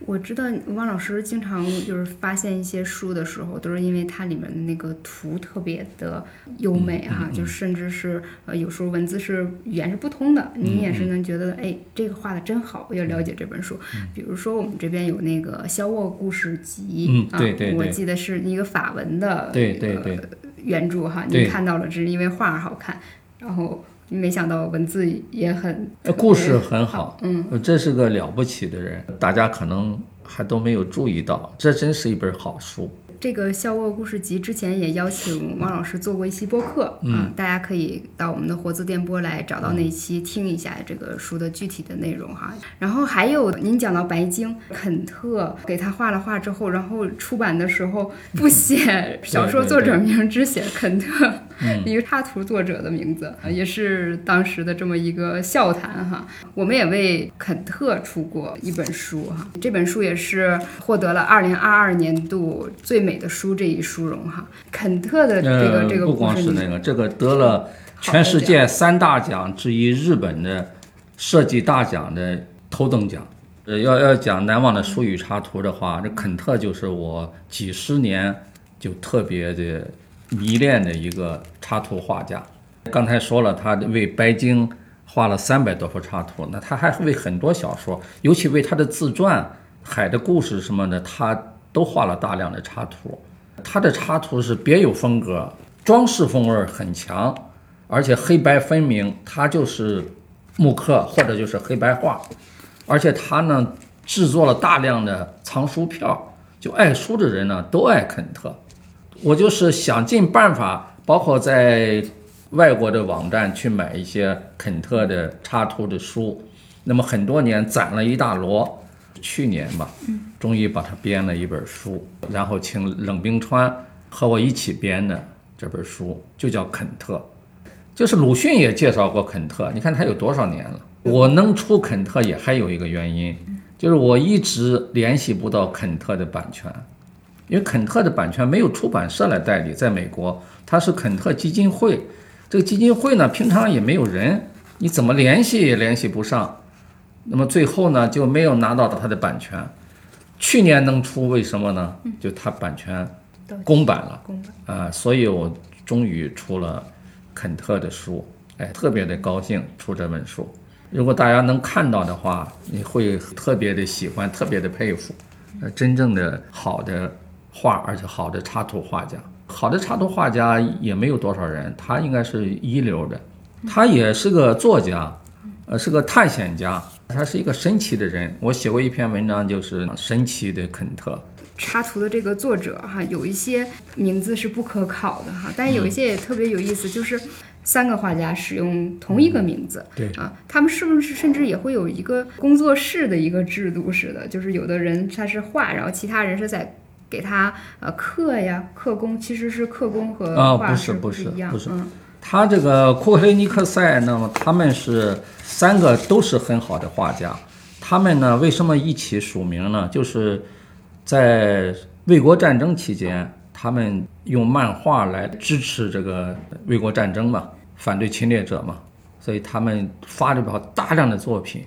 Speaker 2: 我知道汪老师经常就是发现一些书的时候，都是因为它里面的那个图特别的优美哈，就甚至是呃有时候文字是语言是不通的，你也是能觉得哎这个画的真好，我要了解这本书。比如说我们这边有那个《肖沃故事集》，
Speaker 1: 嗯，对对
Speaker 2: 对，我记得是一个法文的，
Speaker 1: 对对对。
Speaker 2: 原著哈，你看到了，只是因为画好看，然后没想到文字也很，
Speaker 1: 故事很好，
Speaker 2: 嗯，
Speaker 1: 这是个了不起的人，大家可能还都没有注意到，这真是一本好书。
Speaker 2: 这个《笑沃故事集》之前也邀请汪老师做过一期播客，嗯，大家可以到我们的活字电波来找到那期听一下这个书的具体的内容哈。然后还有您讲到白鲸，肯特给他画了画之后，然后出版的时候不写 小说作者名，只写肯特一个插图作者的名字，也是当时的这么一个笑谈哈。我们也为肯特出过一本书哈，这本书也是获得了二零二二年度最美的书这一殊荣哈。肯特的这个这个
Speaker 1: 不光是那个，这个得了全世界三大奖之一日本的设计大奖的头等奖。呃，要要讲难忘的书与插图的话，这肯特就是我几十年就特别的迷恋的一个插图画家。刚才说了，他为白鲸画了三百多幅插图，那他还为很多小说，尤其为他的自传《海的故事》什么的，他都画了大量的插图。他的插图是别有风格，装饰风味很强，而且黑白分明，他就是木刻或者就是黑白画。而且他呢制作了大量的藏书票，就爱书的人呢都爱肯特。我就是想尽办法，包括在外国的网站去买一些肯特的插图的书，那么很多年攒了一大摞，去年吧，终于把它编了一本书，然后请冷冰川和我一起编的这本书就叫肯特，就是鲁迅也介绍过肯特，你看他有多少年了。我能出肯特也还有一个原因，就是我一直联系不到肯特的版权，因为肯特的版权没有出版社来代理，在美国它是肯特基金会，这个基金会呢平常也没有人，你怎么联系也联系不上，那么最后呢就没有拿到它的版权。去年能出，为什么呢？就它版权公版了，
Speaker 2: 公版
Speaker 1: 啊，所以我终于出了肯特的书，哎，特别的高兴出这本书。如果大家能看到的话，你会特别的喜欢，特别的佩服，呃，真正的好的画，而且好的插图画家，好的插图画家也没有多少人，他应该是一流的，他也是个作家，呃，是个探险家，他是一个神奇的人。我写过一篇文章，就是神奇的肯特。
Speaker 2: 插图的这个作者哈，有一些名字是不可考的哈，但有一些也特别有意思，就是三个画家使用同一个名字，
Speaker 1: 对
Speaker 2: 啊，他们是不是甚至也会有一个工作室的一个制度似的？就是有的人他是画，然后其他人是在给他呃刻呀刻工，其实是刻工和画
Speaker 1: 是
Speaker 2: 不是一样？
Speaker 1: 不是，
Speaker 2: 嗯，
Speaker 1: 他这个库克雷尼克塞，那么他们是三个都是很好的画家，他们呢为什么一起署名呢？就是在卫国战争期间，他们用漫画来支持这个卫国战争嘛，反对侵略者嘛，所以他们发了表大量的作品，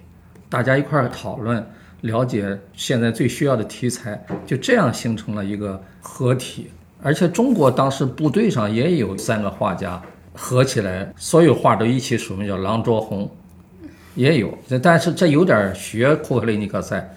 Speaker 1: 大家一块儿讨论，了解现在最需要的题材，就这样形成了一个合体。而且中国当时部队上也有三个画家合起来，所有画都一起署名叫郎卓宏，也有，但是这有点学库克雷尼克塞。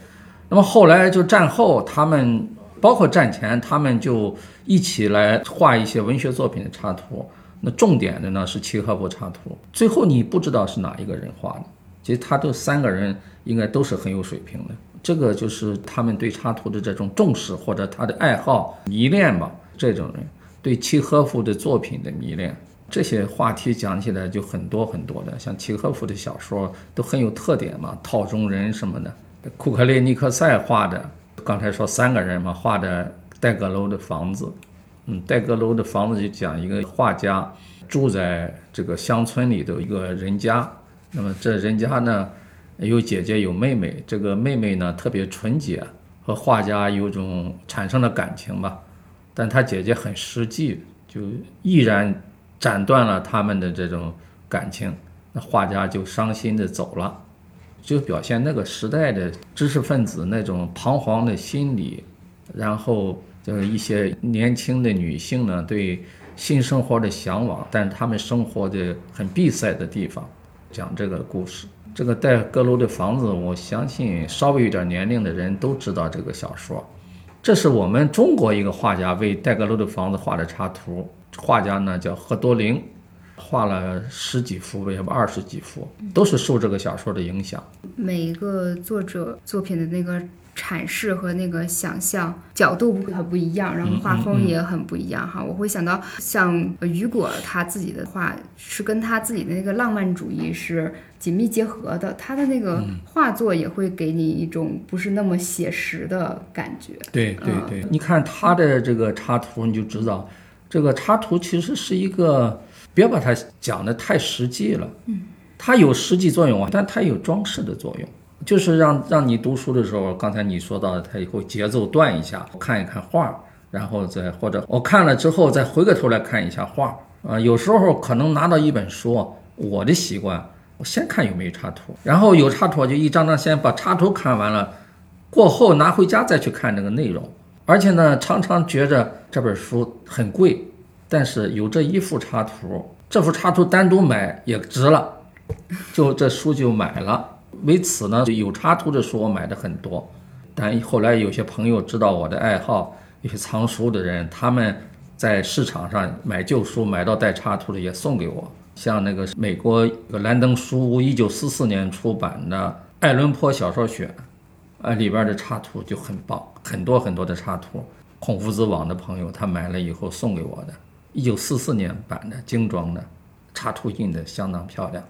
Speaker 1: 那么后来就战后，他们包括战前，他们就一起来画一些文学作品的插图。那重点的呢是契诃夫插图。最后你不知道是哪一个人画的，其实他这三个人应该都是很有水平的。这个就是他们对插图的这种重视，或者他的爱好、迷恋吧。这种人对契诃夫的作品的迷恋，这些话题讲起来就很多很多的。像契诃夫的小说都很有特点嘛，套中人什么的。库克列尼克塞画的，刚才说三个人嘛，画的戴阁楼的房子。嗯，戴阁楼的房子就讲一个画家住在这个乡村里的一个人家。那么这人家呢，有姐姐有妹妹，这个妹妹呢特别纯洁，和画家有种产生了感情吧。但她姐姐很实际，就毅然斩断了他们的这种感情。那画家就伤心的走了。就表现那个时代的知识分子那种彷徨的心理，然后就是一些年轻的女性呢对新生活的向往，但是她们生活的很闭塞的地方，讲这个故事。这个戴阁楼的房子，我相信稍微有点年龄的人都知道这个小说。这是我们中国一个画家为戴阁楼的房子画的插图，画家呢叫何多灵。画了十几幅，要不二十几幅，都是受这个小说的影响。
Speaker 2: 每一个作者作品的那个阐释和那个想象角度很不一样，然后画风也很不一样哈。我会想到像雨果他自己的画是跟他自己的那个浪漫主义是紧密结合的，他的那个画作也会给你一种不是那么写实的感觉。
Speaker 1: 对对对，你看他的这个插图，你就知道这个插图其实是一个，别把它讲的太实际了。嗯。它有实际作用啊，但它有装饰的作用，就是让让你读书的时候，刚才你说到的，它以后节奏断一下，看一看画，然后再或者我看了之后再回过头来看一下画啊。有时候可能拿到一本书，我的习惯，我先看有没有插图，然后有插图就一张张先把插图看完了，过后拿回家再去看这个内容。而且呢，常常觉着这本书很贵，但是有这一幅插图，这幅插图单独买也值了。就这书就买了，为此呢，有插图的书我买的很多。但后来有些朋友知道我的爱好，有些藏书的人，他们在市场上买旧书，买到带插图的也送给我。像那个美国兰登书屋一九四四年出版的《爱伦坡小说选》，啊，里边的插图就很棒，很多很多的插图。孔夫子网的朋友他买了以后送给我的，一九四四年版的精装的，插图印的相当漂亮。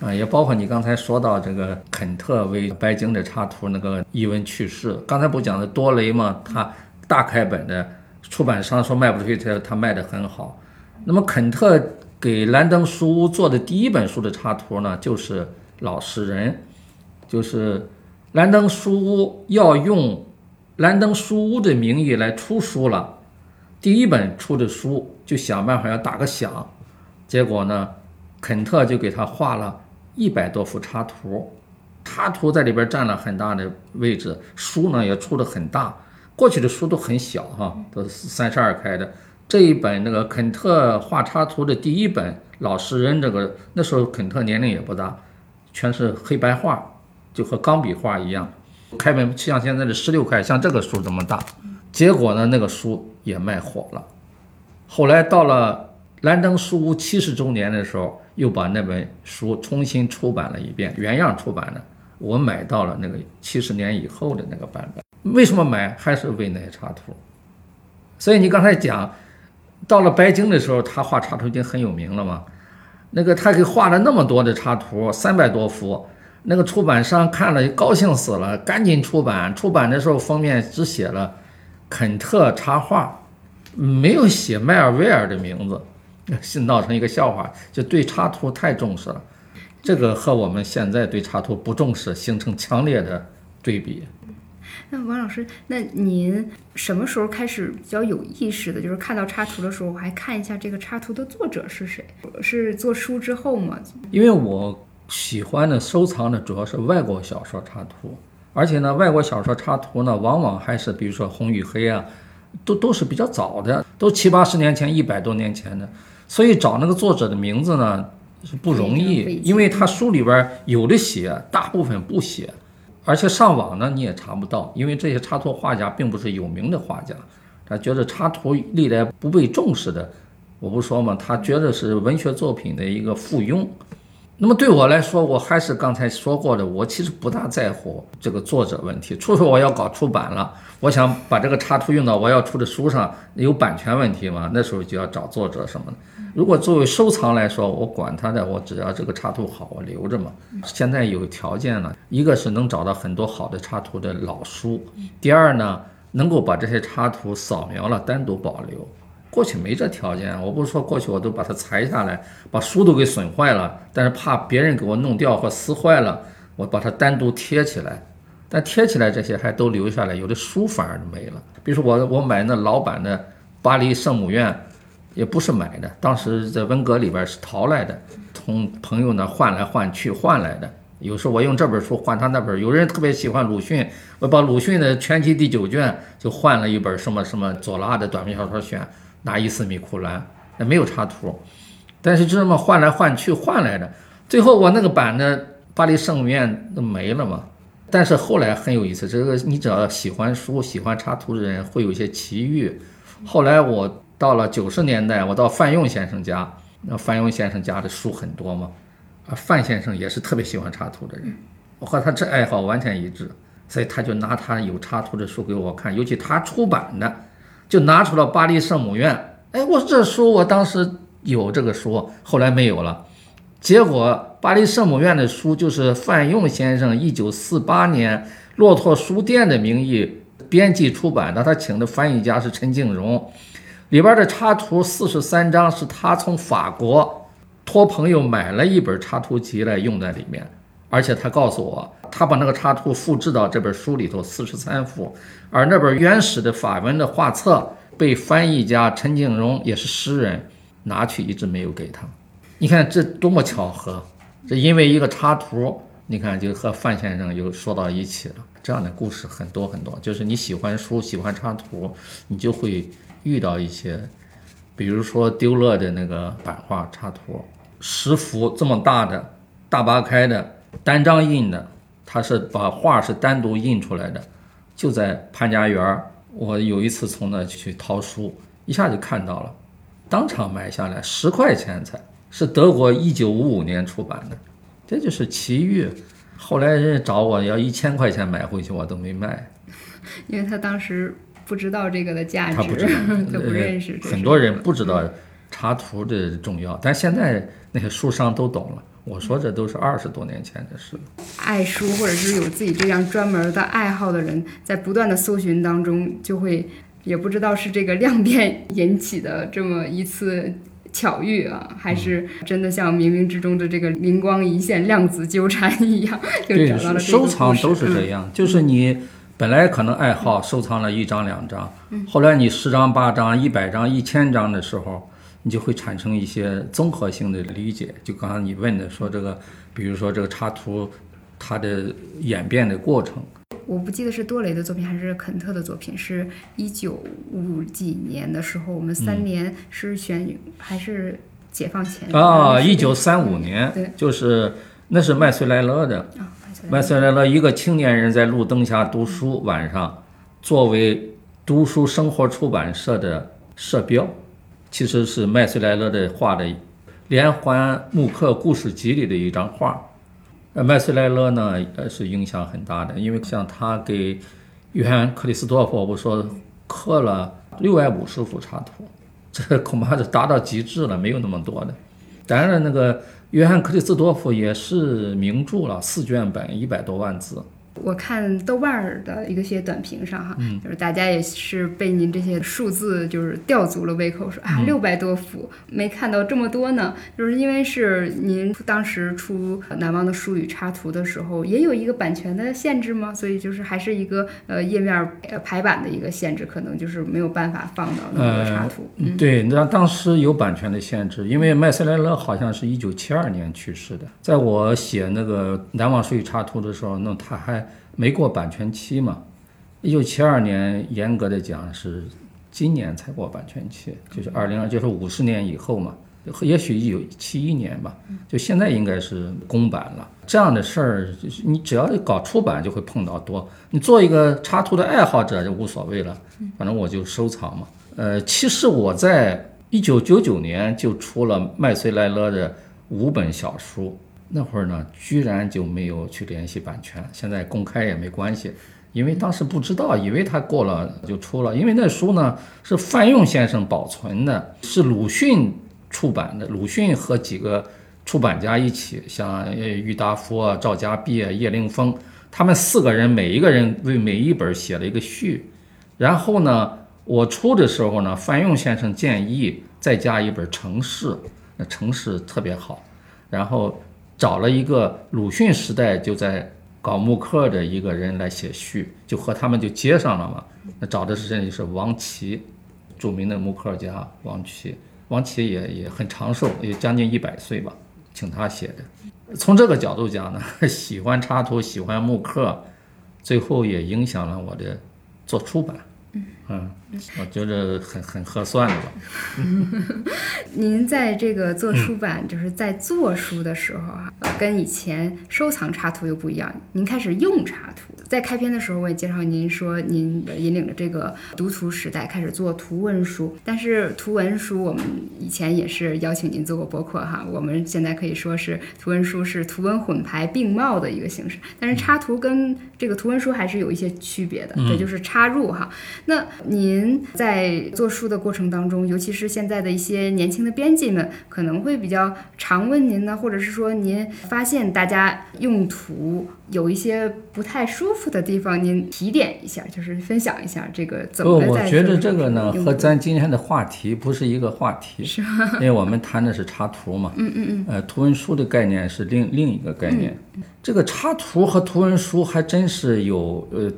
Speaker 1: 啊，也包括你刚才说到这个肯特为白鲸的插图那个译文趣事，刚才不讲的多雷吗？他大开本的出版商说卖不出去，他他卖的很好。那么肯特给兰登书屋做的第一本书的插图呢，就是老实人，就是兰登书屋要用兰登书屋的名义来出书了，第一本出的书就想办法要打个响，结果呢，肯特就给他画了。一百多幅插图，插图在里边占了很大的位置。书呢也出的很大，过去的书都很小哈，都是三十二开的。这一本那个肯特画插图的第一本《老实人》，这个那时候肯特年龄也不大，全是黑白画，就和钢笔画一样。开本像现在的十六块，像这个书这么大。结果呢，那个书也卖火了。后来到了兰登书屋七十周年的时候。又把那本书重新出版了一遍，原样出版的。我买到了那个七十年以后的那个版本。为什么买？还是为那些插图。所以你刚才讲，到了白鲸的时候，他画插图已经很有名了嘛。那个他给画了那么多的插图，三百多幅。那个出版商看了高兴死了，赶紧出版。出版的时候封面只写了肯特插画，没有写迈尔威尔的名字。是闹成一个笑话，就对插图太重视了，这个和我们现在对插图不重视形成强烈的对比。
Speaker 2: 那王老师，那您什么时候开始比较有意识的，就是看到插图的时候，我还看一下这个插图的作者是谁？是做书之后吗？
Speaker 1: 因为我喜欢的收藏的主要是外国小说插图，而且呢，外国小说插图呢，往往还是比如说《红与黑》啊，都都是比较早的，都七八十年前、一百多年前的。所以找那个作者的名字呢是不容易，因为他书里边有的写，大部分不写，而且上网呢你也查不到，因为这些插图画家并不是有名的画家，他觉得插图历来不被重视的，我不说嘛，他觉得是文学作品的一个附庸。那么对我来说，我还是刚才说过的，我其实不大在乎这个作者问题，除非我要搞出版了，我想把这个插图用到我要出的书上，有版权问题嘛，那时候就要找作者什么的。如果作为收藏来说，我管他的，我只要这个插图好，我留着嘛。现在有条件了，一个是能找到很多好的插图的老书，第二呢，能够把这些插图扫描了单独保留。过去没这条件，我不是说过去我都把它裁下来，把书都给损坏了，但是怕别人给我弄掉或撕坏了，我把它单独贴起来。但贴起来这些还都留下来，有的书反而没了。比如说我我买那老版的巴黎圣母院，也不是买的，当时在文革里边是淘来的，从朋友那换来换去换来的。有时候我用这本书换他那本，有人特别喜欢鲁迅，我把鲁迅的全集第九卷就换了一本什么什么左拉的短篇小说选。拿伊斯米库兰，那没有插图，但是就这么换来换去换来的，最后我那个版的巴黎圣母院都没了嘛。但是后来很有意思，这个你只要喜欢书、喜欢插图的人会有一些奇遇。后来我到了九十年代，我到范用先生家，那范用先生家的书很多嘛，啊，范先生也是特别喜欢插图的人，我和他这爱好完全一致。所以他就拿他有插图的书给我看，尤其他出版的，就拿出了巴黎圣母院。哎，我这书我当时有这个书，后来没有了。结果巴黎圣母院的书就是范用先生一九四八年骆驼书店的名义编辑出版的，他请的翻译家是陈敬荣。里边的插图四十三张是他从法国托朋友买了一本插图集来用在里面，而且他告诉我，他把那个插图复制到这本书里头四十三幅，而那本原始的法文的画册被翻译家陈景荣也是诗人拿去，一直没有给他。你看这多么巧合，这因为一个插图，你看就和范先生又说到一起了。这样的故事很多很多，就是你喜欢书，喜欢插图，你就会。遇到一些，比如说丢了的那个版画插图，十幅这么大的大八开的单张印的，他是把画是单独印出来的，就在潘家园儿。我有一次从那去淘书，一下就看到了，当场买下来十块钱才，是德国一九五五年出版的，这就是奇遇。后来人家找我要一千块钱买回去，我都没卖，
Speaker 2: 因为他当时。不知道这个的价值，
Speaker 1: 他不知道，他
Speaker 2: 不认识。
Speaker 1: 很多人不知道插图的重要，但现在那些书商都懂了。我说这都是二十多年前的事了。
Speaker 2: 爱书或者是有自己这样专门的爱好的人，在不断的搜寻当中，就会也不知道是这个量变引起的这么一次巧遇啊，还是真的像冥冥之中的这个灵光一现、量子纠缠一样，就找到了。
Speaker 1: 收藏都是这样，就是你。本来可能爱好收藏了一张两张，后来你十张八张、一百张、一千张的时候，你就会产生一些综合性的理解。就刚刚你问的说这个，比如说这个插图，它的演变的过程。
Speaker 2: 我不记得是多雷的作品还是肯特的作品，是一九五几年的时候，我们三年是选还是解放前
Speaker 1: 啊？一九三五年，
Speaker 2: 对，
Speaker 1: 就是那是麦穗莱勒的。麦穗莱勒一个青年人在路灯下读书，晚上作为读书生活出版社的社标，其实是麦穗莱勒的画的连环木刻故事集里的一张画。呃，麦穗莱勒呢，呃，是影响很大的，因为像他给约翰克里斯多夫，我说刻了六百五十幅插图，这恐怕是达到极致了，没有那么多的。当然，那个。约翰克里斯多夫也是名著了，四卷本，一百多万字。
Speaker 2: 我看豆瓣儿的一个些短评上哈，就是大家也是被您这些数字就是吊足了胃口，说啊六百多幅没看到这么多呢，就是因为是您当时出《难忘的书与插图》的时候，也有一个版权的限制吗？所以就是还是一个呃页面呃排版的一个限制，可能就是没有办法放到那么多插图。
Speaker 1: 对，那当时有版权的限制，因为麦瑟莱勒好像是一九七二年去世的，在我写那个《难忘书与插图》的时候，那他还。没过版权期嘛？一九七二年，严格的讲是今年才过版权期，就是二零二，就是五十年以后嘛。也许一九七一年吧，就现在应该是公版了。这样的事儿，就是你只要搞出版，就会碰到多。你做一个插图的爱好者就无所谓了，反正我就收藏嘛。呃，其实我在一九九九年就出了麦穗莱勒的五本小书。那会儿呢，居然就没有去联系版权。现在公开也没关系，因为当时不知道，以为他过了就出了。因为那书呢是范用先生保存的，是鲁迅出版的。鲁迅和几个出版家一起，像郁达夫啊、赵家弼啊、叶灵风，他们四个人每一个人为每一本写了一个序。然后呢，我出的时候呢，范用先生建议再加一本《城市》，那《城市》特别好。然后。找了一个鲁迅时代就在搞木刻的一个人来写序，就和他们就接上了嘛。那找的是这里是王琦，著名的木刻家王琦。王琦也也很长寿，也将近一百岁吧，请他写的。从这个角度讲呢，喜欢插图，喜欢木刻，最后也影响了我的做出版。
Speaker 2: 嗯，
Speaker 1: 嗯，我觉得很很合算的吧。
Speaker 2: 您在这个做出版，就是在做书的时候啊，呃跟以前收藏插图又不一样。您开始用插图，在开篇的时候我也介绍您说，您引领着这个读图时代开始做图文书。但是图文书我们以前也是邀请您做过播客哈，我们现在可以说是图文书是图文混排并茂的一个形式。但是插图跟这个图文书还是有一些区别的，这就是插入哈。那您在做书的过程当中，尤其是现在的一些年轻的编辑们，可能会比较常问您呢，或者是说您发现大家用途有一些不太舒服的地方，您提点一下，就是分享一下这个怎，么在
Speaker 1: 我觉得这个呢和咱今天的话题不是一个话题，
Speaker 2: 是
Speaker 1: 因为我们谈的是插图嘛。嗯嗯嗯。呃，图文书的概念是另另一个概念。这个插图和图文书还真是有呃，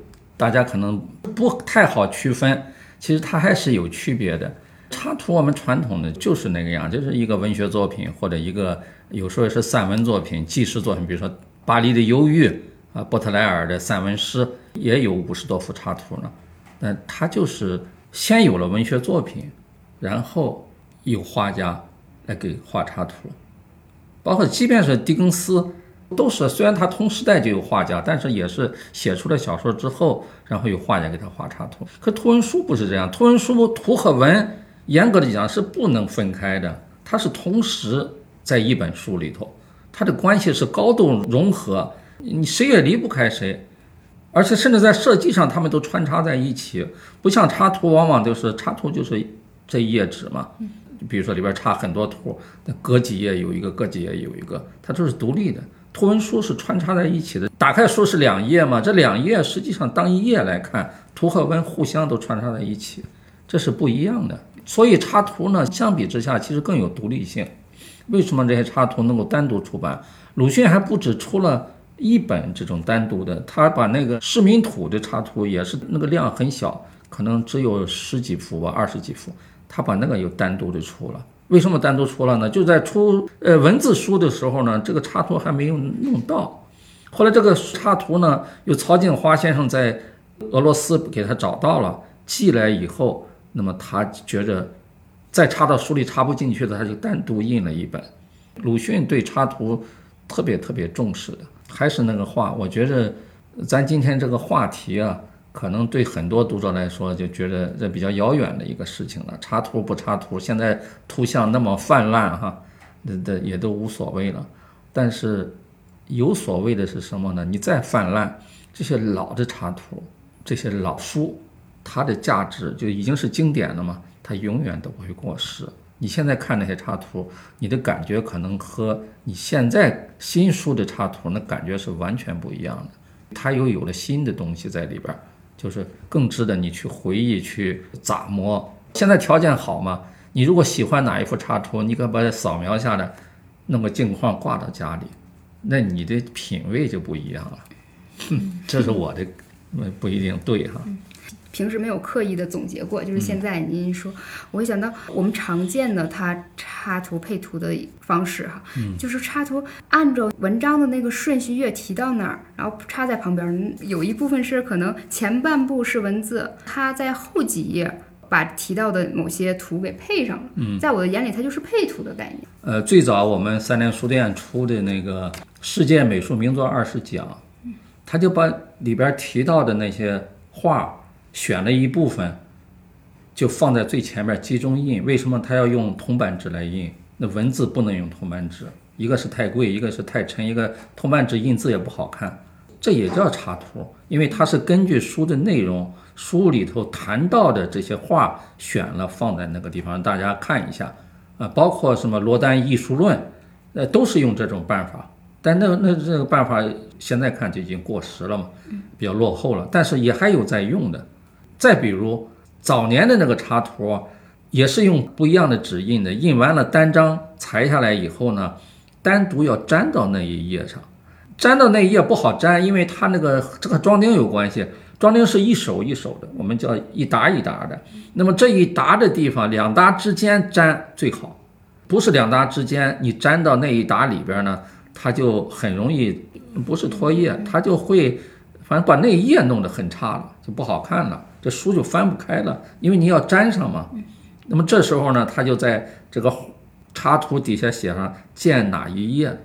Speaker 1: 大家可能不太好区分，其实它还是有区别的。插图我们传统的就是那个样，就是一个文学作品或者一个有时候是散文作品、纪实作品，比如说《巴黎的忧郁》啊，波特莱尔的散文诗也有五十多幅插图呢。但它就是先有了文学作品，然后有画家来给画插图，包括即便是狄更斯，都是虽然他同时代就有画家，但是也是写出了小说之后，然后有画家给他画插图。可图文书不是这样，图文书图和文严格的讲是不能分开的，它是同时在一本书里头，它的关系是高度融合，你谁也离不开谁。而且甚至在设计上，他们都穿插在一起，不像插图，往往就是插图就是这一页纸嘛，比如说里边插很多图，那隔几页有一个，隔几页有一个，它都是独立的。图文书是穿插在一起的，打开书是两页嘛，这两页实际上当一页来看，图和文互相都穿插在一起，这是不一样的。所以插图呢，相比之下其实更有独立性。为什么这些插图能够单独出版？鲁迅还不止出了一本这种单独的，他把那个市民图的插图也是那个量很小，可能只有十几幅吧，二十几幅，他把那个又单独的出了。为什么单独出了呢？就在出呃文字书的时候呢，这个插图还没有弄到。后来这个插图呢，由曹静华先生在俄罗斯给他找到了，寄来以后，那么他觉着再插到书里插不进去的，他就单独印了一本。鲁迅对插图特别特别重视的，还是那个话，我觉着咱今天这个话题啊，可能对很多读者来说就觉得这比较遥远的一个事情了。插图不插图，现在图像那么泛滥哈，那那也都无所谓了。但是有所谓的是什么呢？你再泛滥，这些老的插图，这些老书，它的价值就已经是经典了嘛，它永远都不会过时。你现在看那些插图，你的感觉可能和你现在新书的插图那感觉是完全不一样的。它又有了新的东西在里边儿，就是更值得你去回忆、去打磨。现在条件好嘛？你如果喜欢哪一幅插图，你可把它扫描下来，弄个镜框挂到家里，那你的品味就不一样了。这是我的，不一定对哈。
Speaker 2: 平时没有刻意的总结过，就是现在您说，我会想到我们常见的它插图配图的方式哈，就是插图按照文章的那个顺序越提到哪儿，然后插在旁边儿，有一部分是可能前半部是文字，它在后几页把提到的某些图给配上了。嗯，在我的眼里，它就是配图的概念。
Speaker 1: 呃，最早我们三联书店出的那个《世界美术名作二十讲》，他就把里边提到的那些画选了一部分，就放在最前面集中印。为什么他要用铜版纸来印？那文字不能用铜版纸，一个是太贵，一个是太沉，一个铜版纸印字也不好看。这也叫插图，因为它是根据书的内容，书里头谈到的这些话选了放在那个地方，大家看一下。啊，包括什么罗丹艺术论，呃，都是用这种办法。但那那这个办法现在看就已经过时了嘛，比较落后了。但是也还有在用的。再比如早年的那个插图，也是用不一样的纸印的，印完了单张裁下来以后呢，单独要粘到那一页上。粘到那一页不好粘，因为它那个这个装订有关系，装订是一手一手的，我们叫一沓一沓的。那么这一沓的地方，两沓之间粘最好，不是两沓之间你粘到那一沓里边呢，它就很容易不是脱页，它就会反正把那一页弄得很差了，就不好看了。这书就翻不开了，因为你要粘上嘛。那么这时候呢，他就在这个插图底下写上见哪一页，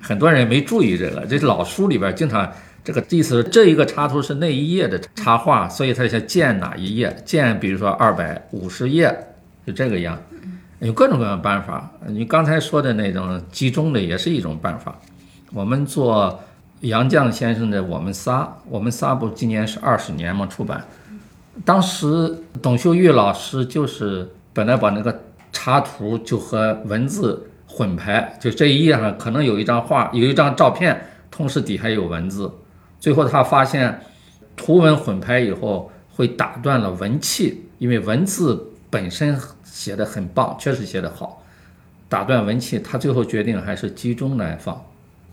Speaker 1: 很多人没注意这个，这老书里边经常这个意思，这一个插图是那一页的插画，所以他写见哪一页，见比如说二百五十页，就这个样，有各种各样的办法。你刚才说的那种集中的也是一种办法。我们做杨绛先生的《我们仨》，我们仨不今年是二十年嘛出版。当时董秀玉老师就是本来把那个插图就和文字混排，就这一页上可能有一张画，有一张照片，同时底下有文字。最后他发现图文混排以后会打断了文气，因为文字本身写的很棒，确实写得好，打断文气。他最后决定还是集中来放，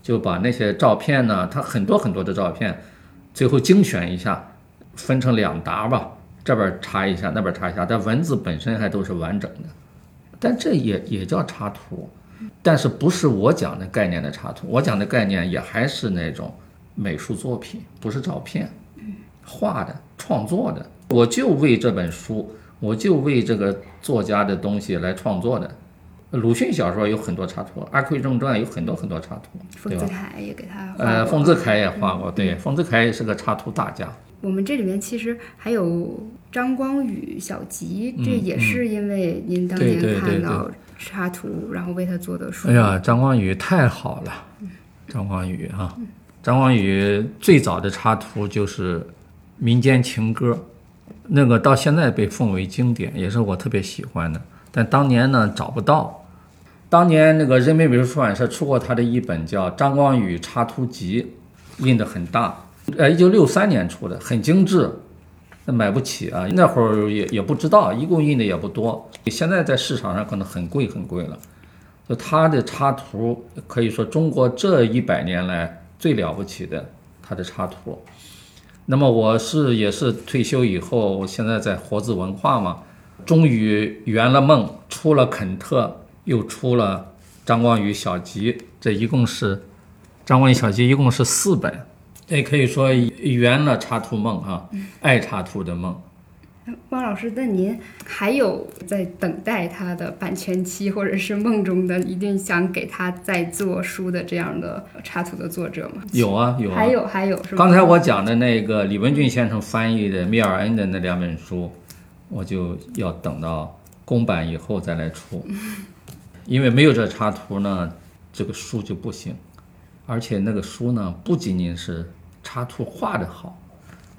Speaker 1: 就把那些照片呢，他很多很多的照片，最后精选一下，分成两沓吧。这边插一下，那边插一下，但文字本身还都是完整的，但这也也叫插图，但是不是我讲的概念的插图，我讲的概念也还是那种美术作品，不是照片，画的创作的，我就为这本书，我就为这个作家的东西来创作的。鲁迅小说有很多插图，《阿奎正传》有很多很多插图，
Speaker 2: 丰子恺也给他
Speaker 1: 呃，丰子恺也画过，对，丰子恺也是个插图大家。
Speaker 2: 我们这里面其实还有张光宇小吉，这也是因为您当年看到插图，然后为他做的书。
Speaker 1: 哎呀，张光宇太好了，张光宇哈，张光宇最早的插图就是民间情歌，那个到现在被奉为经典，也是我特别喜欢的。但当年呢找不到，当年那个人民美术出版社出过他的一本叫《张光宇插图集》，印的很大。呃，一九六三年出的，很精致，买不起啊。那会儿也也不知道，一共印的也不多。现在在市场上可能很贵很贵了。就他的插图，可以说中国这一百年来最了不起的他的插图。那么我是也是退休以后，现在在活字文化嘛，终于圆了梦，出了肯特，又出了张光宇小集，这一共是张光宇小集一共是四本。也可以说圆了插图梦哈，爱插图的梦。
Speaker 2: 汪老师，那您还有在等待他的版权期，或者是梦中的一定想给他再做书的这样的插图的作者吗？
Speaker 1: 有啊，有。
Speaker 2: 还有还有是吧？
Speaker 1: 刚才我讲的那个李文俊先生翻译的米尔恩的那两本书，我就要等到公版以后再来出，因为没有这插图呢，这个书就不行。而且那个书呢，不仅仅是插图画得好，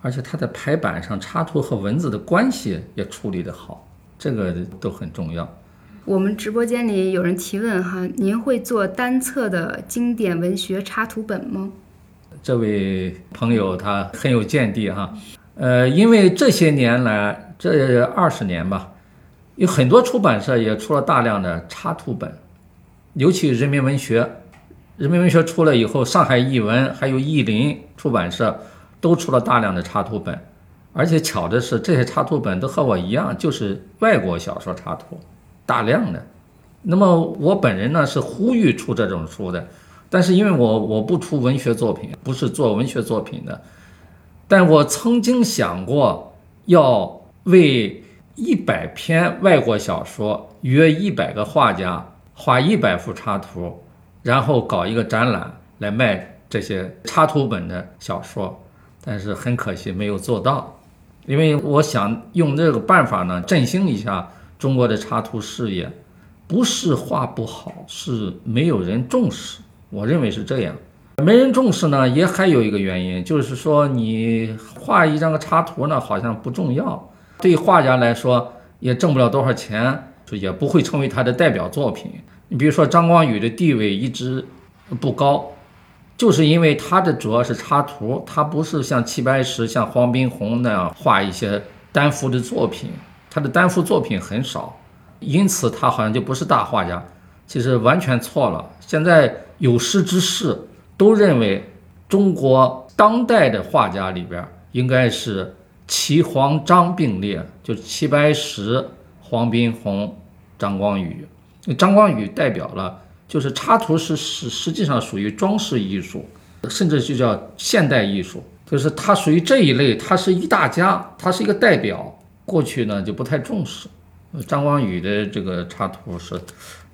Speaker 1: 而且它的排版上插图和文字的关系也处理得好，这个都很重要。
Speaker 2: 我们直播间里有人提问哈，您会做单册的经典文学插图本吗？
Speaker 1: 这位朋友他很有见地哈，呃，因为这些年来这二十年吧，有很多出版社也出了大量的插图本，尤其人民文学。人民文学出来以后，上海译文还有译林出版社都出了大量的插图本，而且巧的是，这些插图本都和我一样，就是外国小说插图，大量的。那么我本人呢是呼吁出这种书的，但是因为我我不出文学作品，不是做文学作品的，但我曾经想过要为一百篇外国小说约一百个画家画一百幅插图。然后搞一个展览来卖这些插图本的小说，但是很可惜没有做到，因为我想用这个办法呢振兴一下中国的插图事业，不是画不好，是没有人重视。我认为是这样，没人重视呢，也还有一个原因，就是说你画一张个插图呢好像不重要，对画家来说也挣不了多少钱，也不会成为他的代表作品。你比如说张光宇的地位一直不高，就是因为他的主要是插图，他不是像齐白石、像黄宾虹那样画一些单幅的作品，他的单幅作品很少，因此他好像就不是大画家。其实完全错了。现在有识之士都认为，中国当代的画家里边应该是齐黄张并列，就齐白石、黄宾虹、张光宇。张光宇代表了，就是插图是实实际上属于装饰艺术，甚至就叫现代艺术。就是它属于这一类，它是一大家，它是一个代表。过去呢就不太重视，张光宇的这个插图是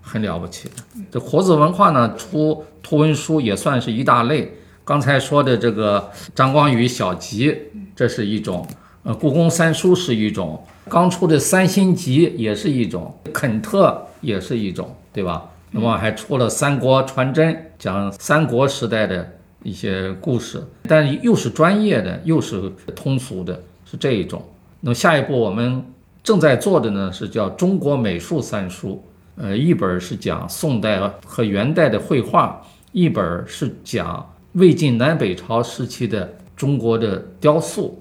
Speaker 1: 很了不起的。这活字文化呢出图文书也算是一大类。刚才说的这个张光宇小集，这是一种；呃，故宫三书是一种，刚出的三星集也是一种，肯特也是一种，对吧？那么还出了《三国传真》，讲三国时代的一些故事，但又是专业的，又是通俗的，是这一种。那么下一步我们正在做的呢，是叫《中国美术三书》，呃，一本是讲宋代和元代的绘画，一本是讲。魏晋南北朝时期的中国的雕塑，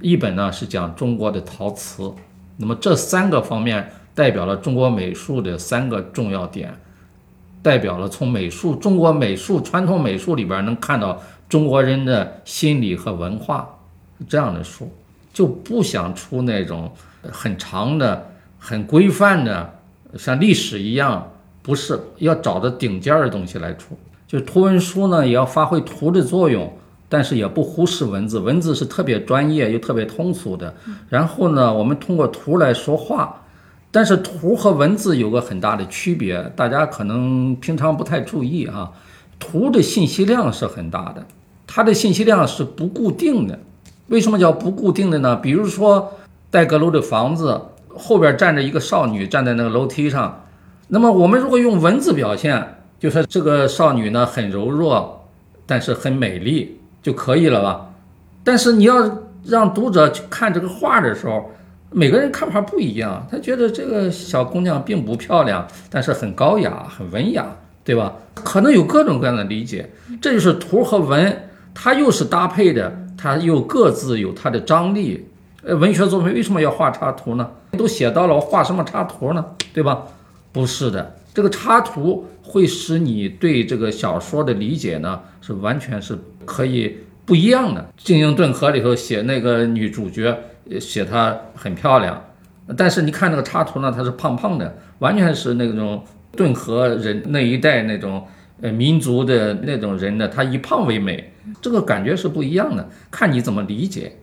Speaker 1: 一本呢是讲中国的陶瓷，那么这三个方面代表了中国美术的三个重要点，代表了从美术中国美术传统美术里边能看到中国人的心理和文化，这样的书就不想出那种很长的、很规范的，像历史一样，不是要找的顶尖的东西来出。就图文书呢，也要发挥图的作用，但是也不忽视文字。文字是特别专业又特别通俗的。然后呢，我们通过图来说话，但是图和文字有个很大的区别，大家可能平常不太注意啊。图的信息量是很大的，它的信息量是不固定的。为什么叫不固定的呢？比如说带阁楼的房子后边站着一个少女，站在那个楼梯上，那么我们如果用文字表现。就说这个少女呢很柔弱，但是很美丽就可以了吧？但是你要让读者去看这个画的时候，每个人看法不一样。他觉得这个小姑娘并不漂亮，但是很高雅、很文雅，对吧？可能有各种各样的理解。这就是图和文，它又是搭配的，它又各自有它的张力。呃，文学作品为什么要画插图呢？都写到了，我画什么插图呢？对吧？不是的。这个插图会使你对这个小说的理解呢，是完全是可以不一样的。《精英顿河》里头写那个女主角，写她很漂亮，但是你看那个插图呢，她是胖胖的，完全是那种顿河人那一代那种呃民族的那种人呢，她以胖为美，这个感觉是不一样的，看你怎么理解。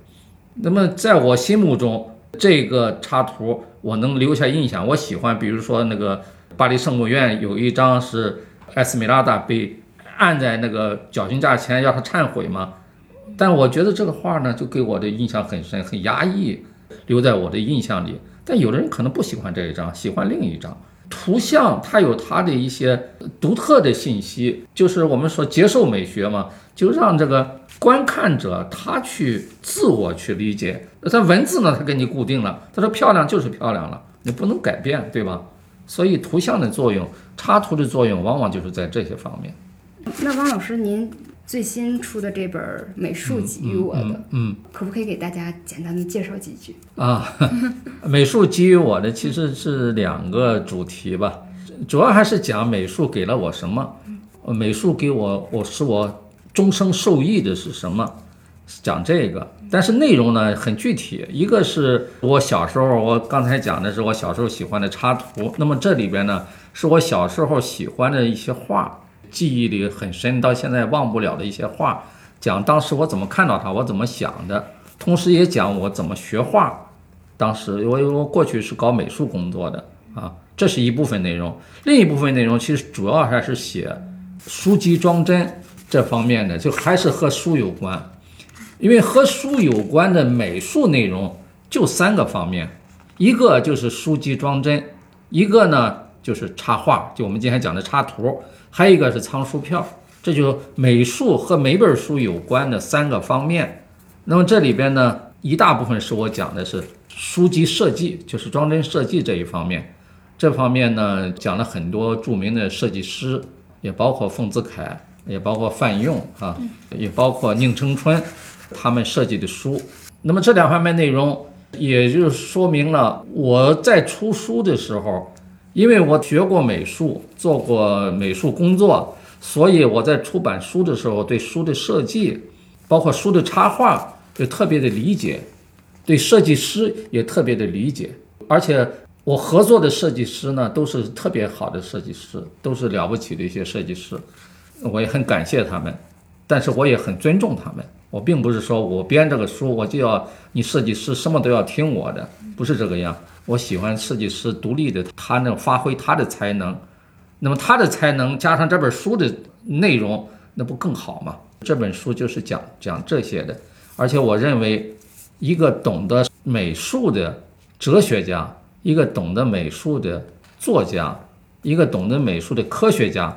Speaker 1: 那么在我心目中，这个插图我能留下印象，我喜欢，比如说那个。巴黎圣母院有一张是艾斯米拉达被按在那个绞刑架前，要他忏悔嘛。但我觉得这个画呢，就给我的印象很深，很压抑，留在我的印象里。但有的人可能不喜欢这一张，喜欢另一张。图像它有它的一些独特的信息，就是我们说接受美学嘛，就让这个观看者他去自我去理解。那他文字呢，他给你固定了，他说漂亮就是漂亮了，你不能改变，对吧？所以图像的作用，插图的作用，往往就是在这些方面。
Speaker 2: 那汪老师，您最新出的这本美术给予我的，
Speaker 1: 嗯，
Speaker 2: 可不可以给大家简单的介绍几句
Speaker 1: 啊？美术给予我的其实是两个主题吧，主要还是讲美术给了我什么，美术给我，我使我终生受益的是什么。讲这个，但是内容呢很具体。一个是我小时候，我刚才讲的是我小时候喜欢的插图。那么这里边呢，是我小时候喜欢的一些画，记忆里很深，到现在忘不了的一些画。讲当时我怎么看到它，我怎么想的，同时也讲我怎么学画。当时我我过去是搞美术工作的啊，这是一部分内容。另一部分内容其实主要还是写书籍装帧这方面的，就还是和书有关。因为和书有关的美术内容就三个方面，一个就是书籍装帧，一个呢就是插画，就我们今天讲的插图，还有一个是藏书票，这就美术和每本书有关的三个方面。那么这里边呢，一大部分是我讲的是书籍设计，就是装帧设计这一方面。这方面呢，讲了很多著名的设计师，也包括丰子恺，也包括范用啊，也包括宁成春。他们设计的书，那么这两方面内容，也就说明了我在出书的时候，因为我学过美术，做过美术工作，所以我在出版书的时候，对书的设计，包括书的插画，就特别的理解，对设计师也特别的理解，而且我合作的设计师呢，都是特别好的设计师，都是了不起的一些设计师，我也很感谢他们，但是我也很尊重他们。我并不是说我编这个书，我就要你设计师什么都要听我的，不是这个样。我喜欢设计师独立的，他能发挥他的才能，那么他的才能加上这本书的内容，那不更好吗？这本书就是讲讲这些的，而且我认为，一个懂得美术的哲学家，一个懂得美术的作家，一个懂得美术的科学家，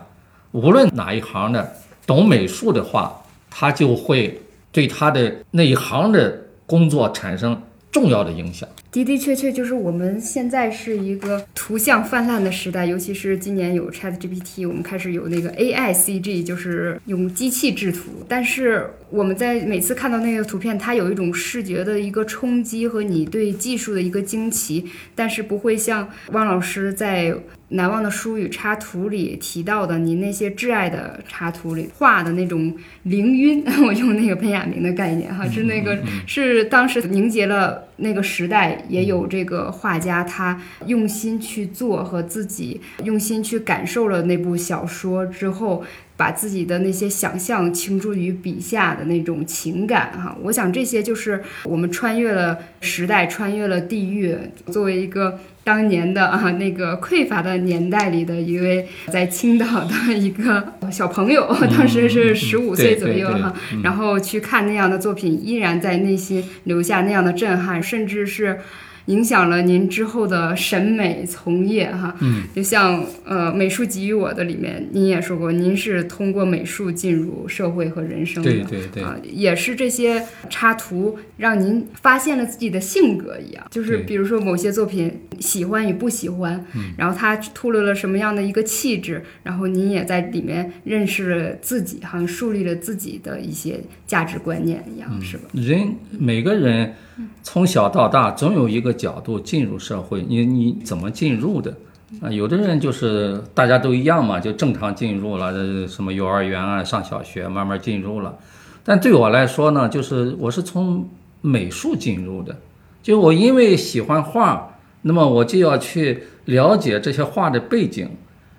Speaker 1: 无论哪一行的，懂美术的话，他就会。对他的那一行的工作产生重要的影响。
Speaker 2: 的的确确，就是我们现在是一个图像泛滥的时代，尤其是今年有 Chat GPT，我们开始有那个 AI CG，就是用机器制图。但是我们在每次看到那个图片，它有一种视觉的一个冲击和你对技术的一个惊奇，但是不会像汪老师在。难忘的书与插图里提到的，你那些挚爱的插图里画的那种凌晕，我用那个潘亚明的概念哈，是那个是当时凝结了那个时代，也有这个画家他用心去做和自己用心去感受了那部小说之后。把自己的那些想象倾注于笔下的那种情感，哈，我想这些就是我们穿越了时代，穿越了地域。作为一个当年的啊那个匮乏的年代里的一位在青岛的一个小朋友，当时是十五岁左右哈，然后去看那样的作品，依然在内心留下那样的震撼，甚至是。影响了您之后的审美从业哈，
Speaker 1: 嗯，
Speaker 2: 就像呃《美术给予我的》里面，您也说过，您是通过美术进入社会和人生的，
Speaker 1: 对对对，
Speaker 2: 啊，也是这些插图让您发现了自己的性格一样，就是比如说某些作品喜欢与不喜欢，
Speaker 1: 嗯，
Speaker 2: 然后它透露了什么样的一个气质，然后您也在里面认识了自己，好像树立了自己的一些价值观念一样，是吧？
Speaker 1: 人每个人。从小到大，总有一个角度进入社会。你你怎么进入的？啊，有的人就是大家都一样嘛，就正常进入了，什么幼儿园啊，上小学，慢慢进入了。但对我来说呢，就是我是从美术进入的，就我因为喜欢画，那么我就要去了解这些画的背景，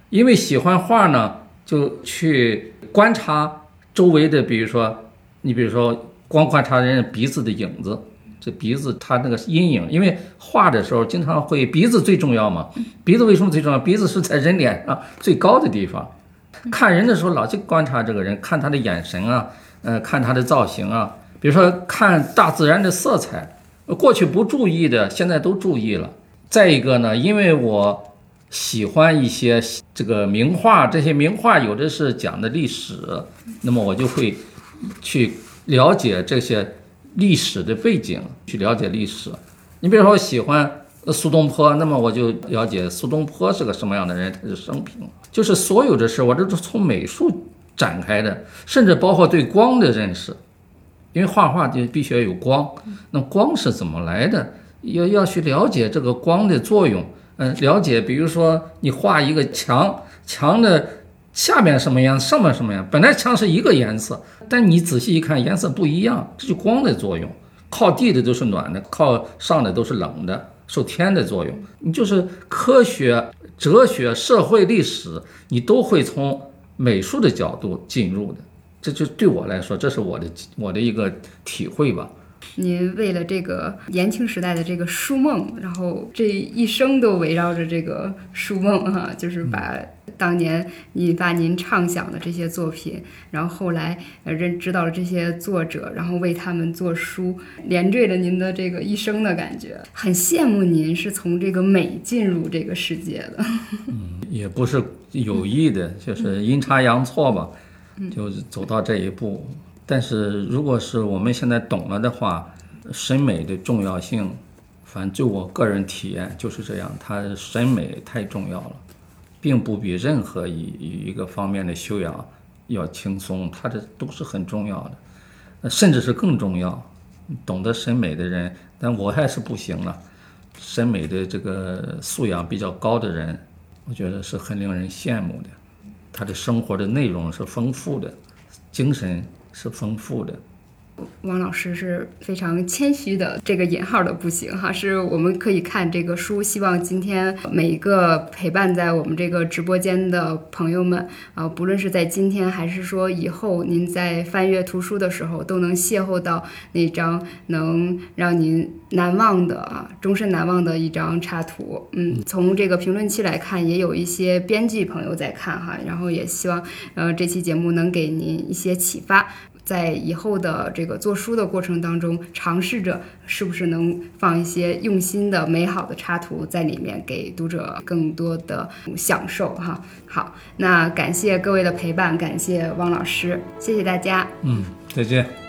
Speaker 1: 因为喜欢画呢，就去观察周围的，比如说你比如说光观察人鼻子的影子。这鼻子它那个阴影，因为画的时候经常会鼻子最重要嘛。鼻子为什么最重要？鼻子是在人脸上最高的地方。看人的时候老去观察这个人，看他的眼神啊，呃，看他的造型啊。比如说看大自然的色彩，过去不注意的，现在都注意了。再一个呢，因为我喜欢一些这个名画，这些名画有的是讲的历史，那么我就会去了解这些。历史的背景去了解历史，你比如说喜欢苏东坡，那么我就了解苏东坡是个什么样的人，他的生平，就是所有的事我都是从美术展开的，甚至包括对光的认识，因为画画就必须要有光，那光是怎么来的？要要去了解这个光的作用，嗯，了解，比如说你画一个墙，墙的。下面什么颜色，上面什么颜色？本来墙是一个颜色，但你仔细一看，颜色不一样，这就光的作用。靠地的都是暖的，靠上的都是冷的，受天的作用。你就是科学、哲学、社会、历史，你都会从美术的角度进入的。这就对我来说，这是我的我的一个体会吧。
Speaker 2: 您为了这个年轻时代的这个书梦，然后这一生都围绕着这个书梦哈，就是把当年引发您畅想的这些作品，然后后来呃认知道了这些作者，然后为他们做书，连缀着您的这个一生的感觉，很羡慕您是从这个美进入这个世界的。
Speaker 1: 嗯，也不是有意的，就是阴差阳错吧，就走到这一步。但是，如果是我们现在懂了的话，审美的重要性，反正就我个人体验就是这样，它审美太重要了，并不比任何一一个方面的修养要轻松，它这都是很重要的，甚至是更重要。懂得审美的人，但我还是不行了。审美的这个素养比较高的人，我觉得是很令人羡慕的，他的生活的内容是丰富的，精神。是丰富的，
Speaker 2: 汪老师是非常谦虚的，这个引号的不行哈，是我们可以看这个书。希望今天每一个陪伴在我们这个直播间的朋友们啊，不论是在今天还是说以后，您在翻阅图书的时候，都能邂逅到那张能让您难忘的啊，终身难忘的一张插图。嗯，从这个评论区来看，也有一些编辑朋友在看哈，然后也希望呃这期节目能给您一些启发。在以后的这个做书的过程当中，尝试着是不是能放一些用心的、美好的插图在里面，给读者更多的享受哈。好，那感谢各位的陪伴，感谢汪老师，谢谢大家。
Speaker 1: 嗯，再见。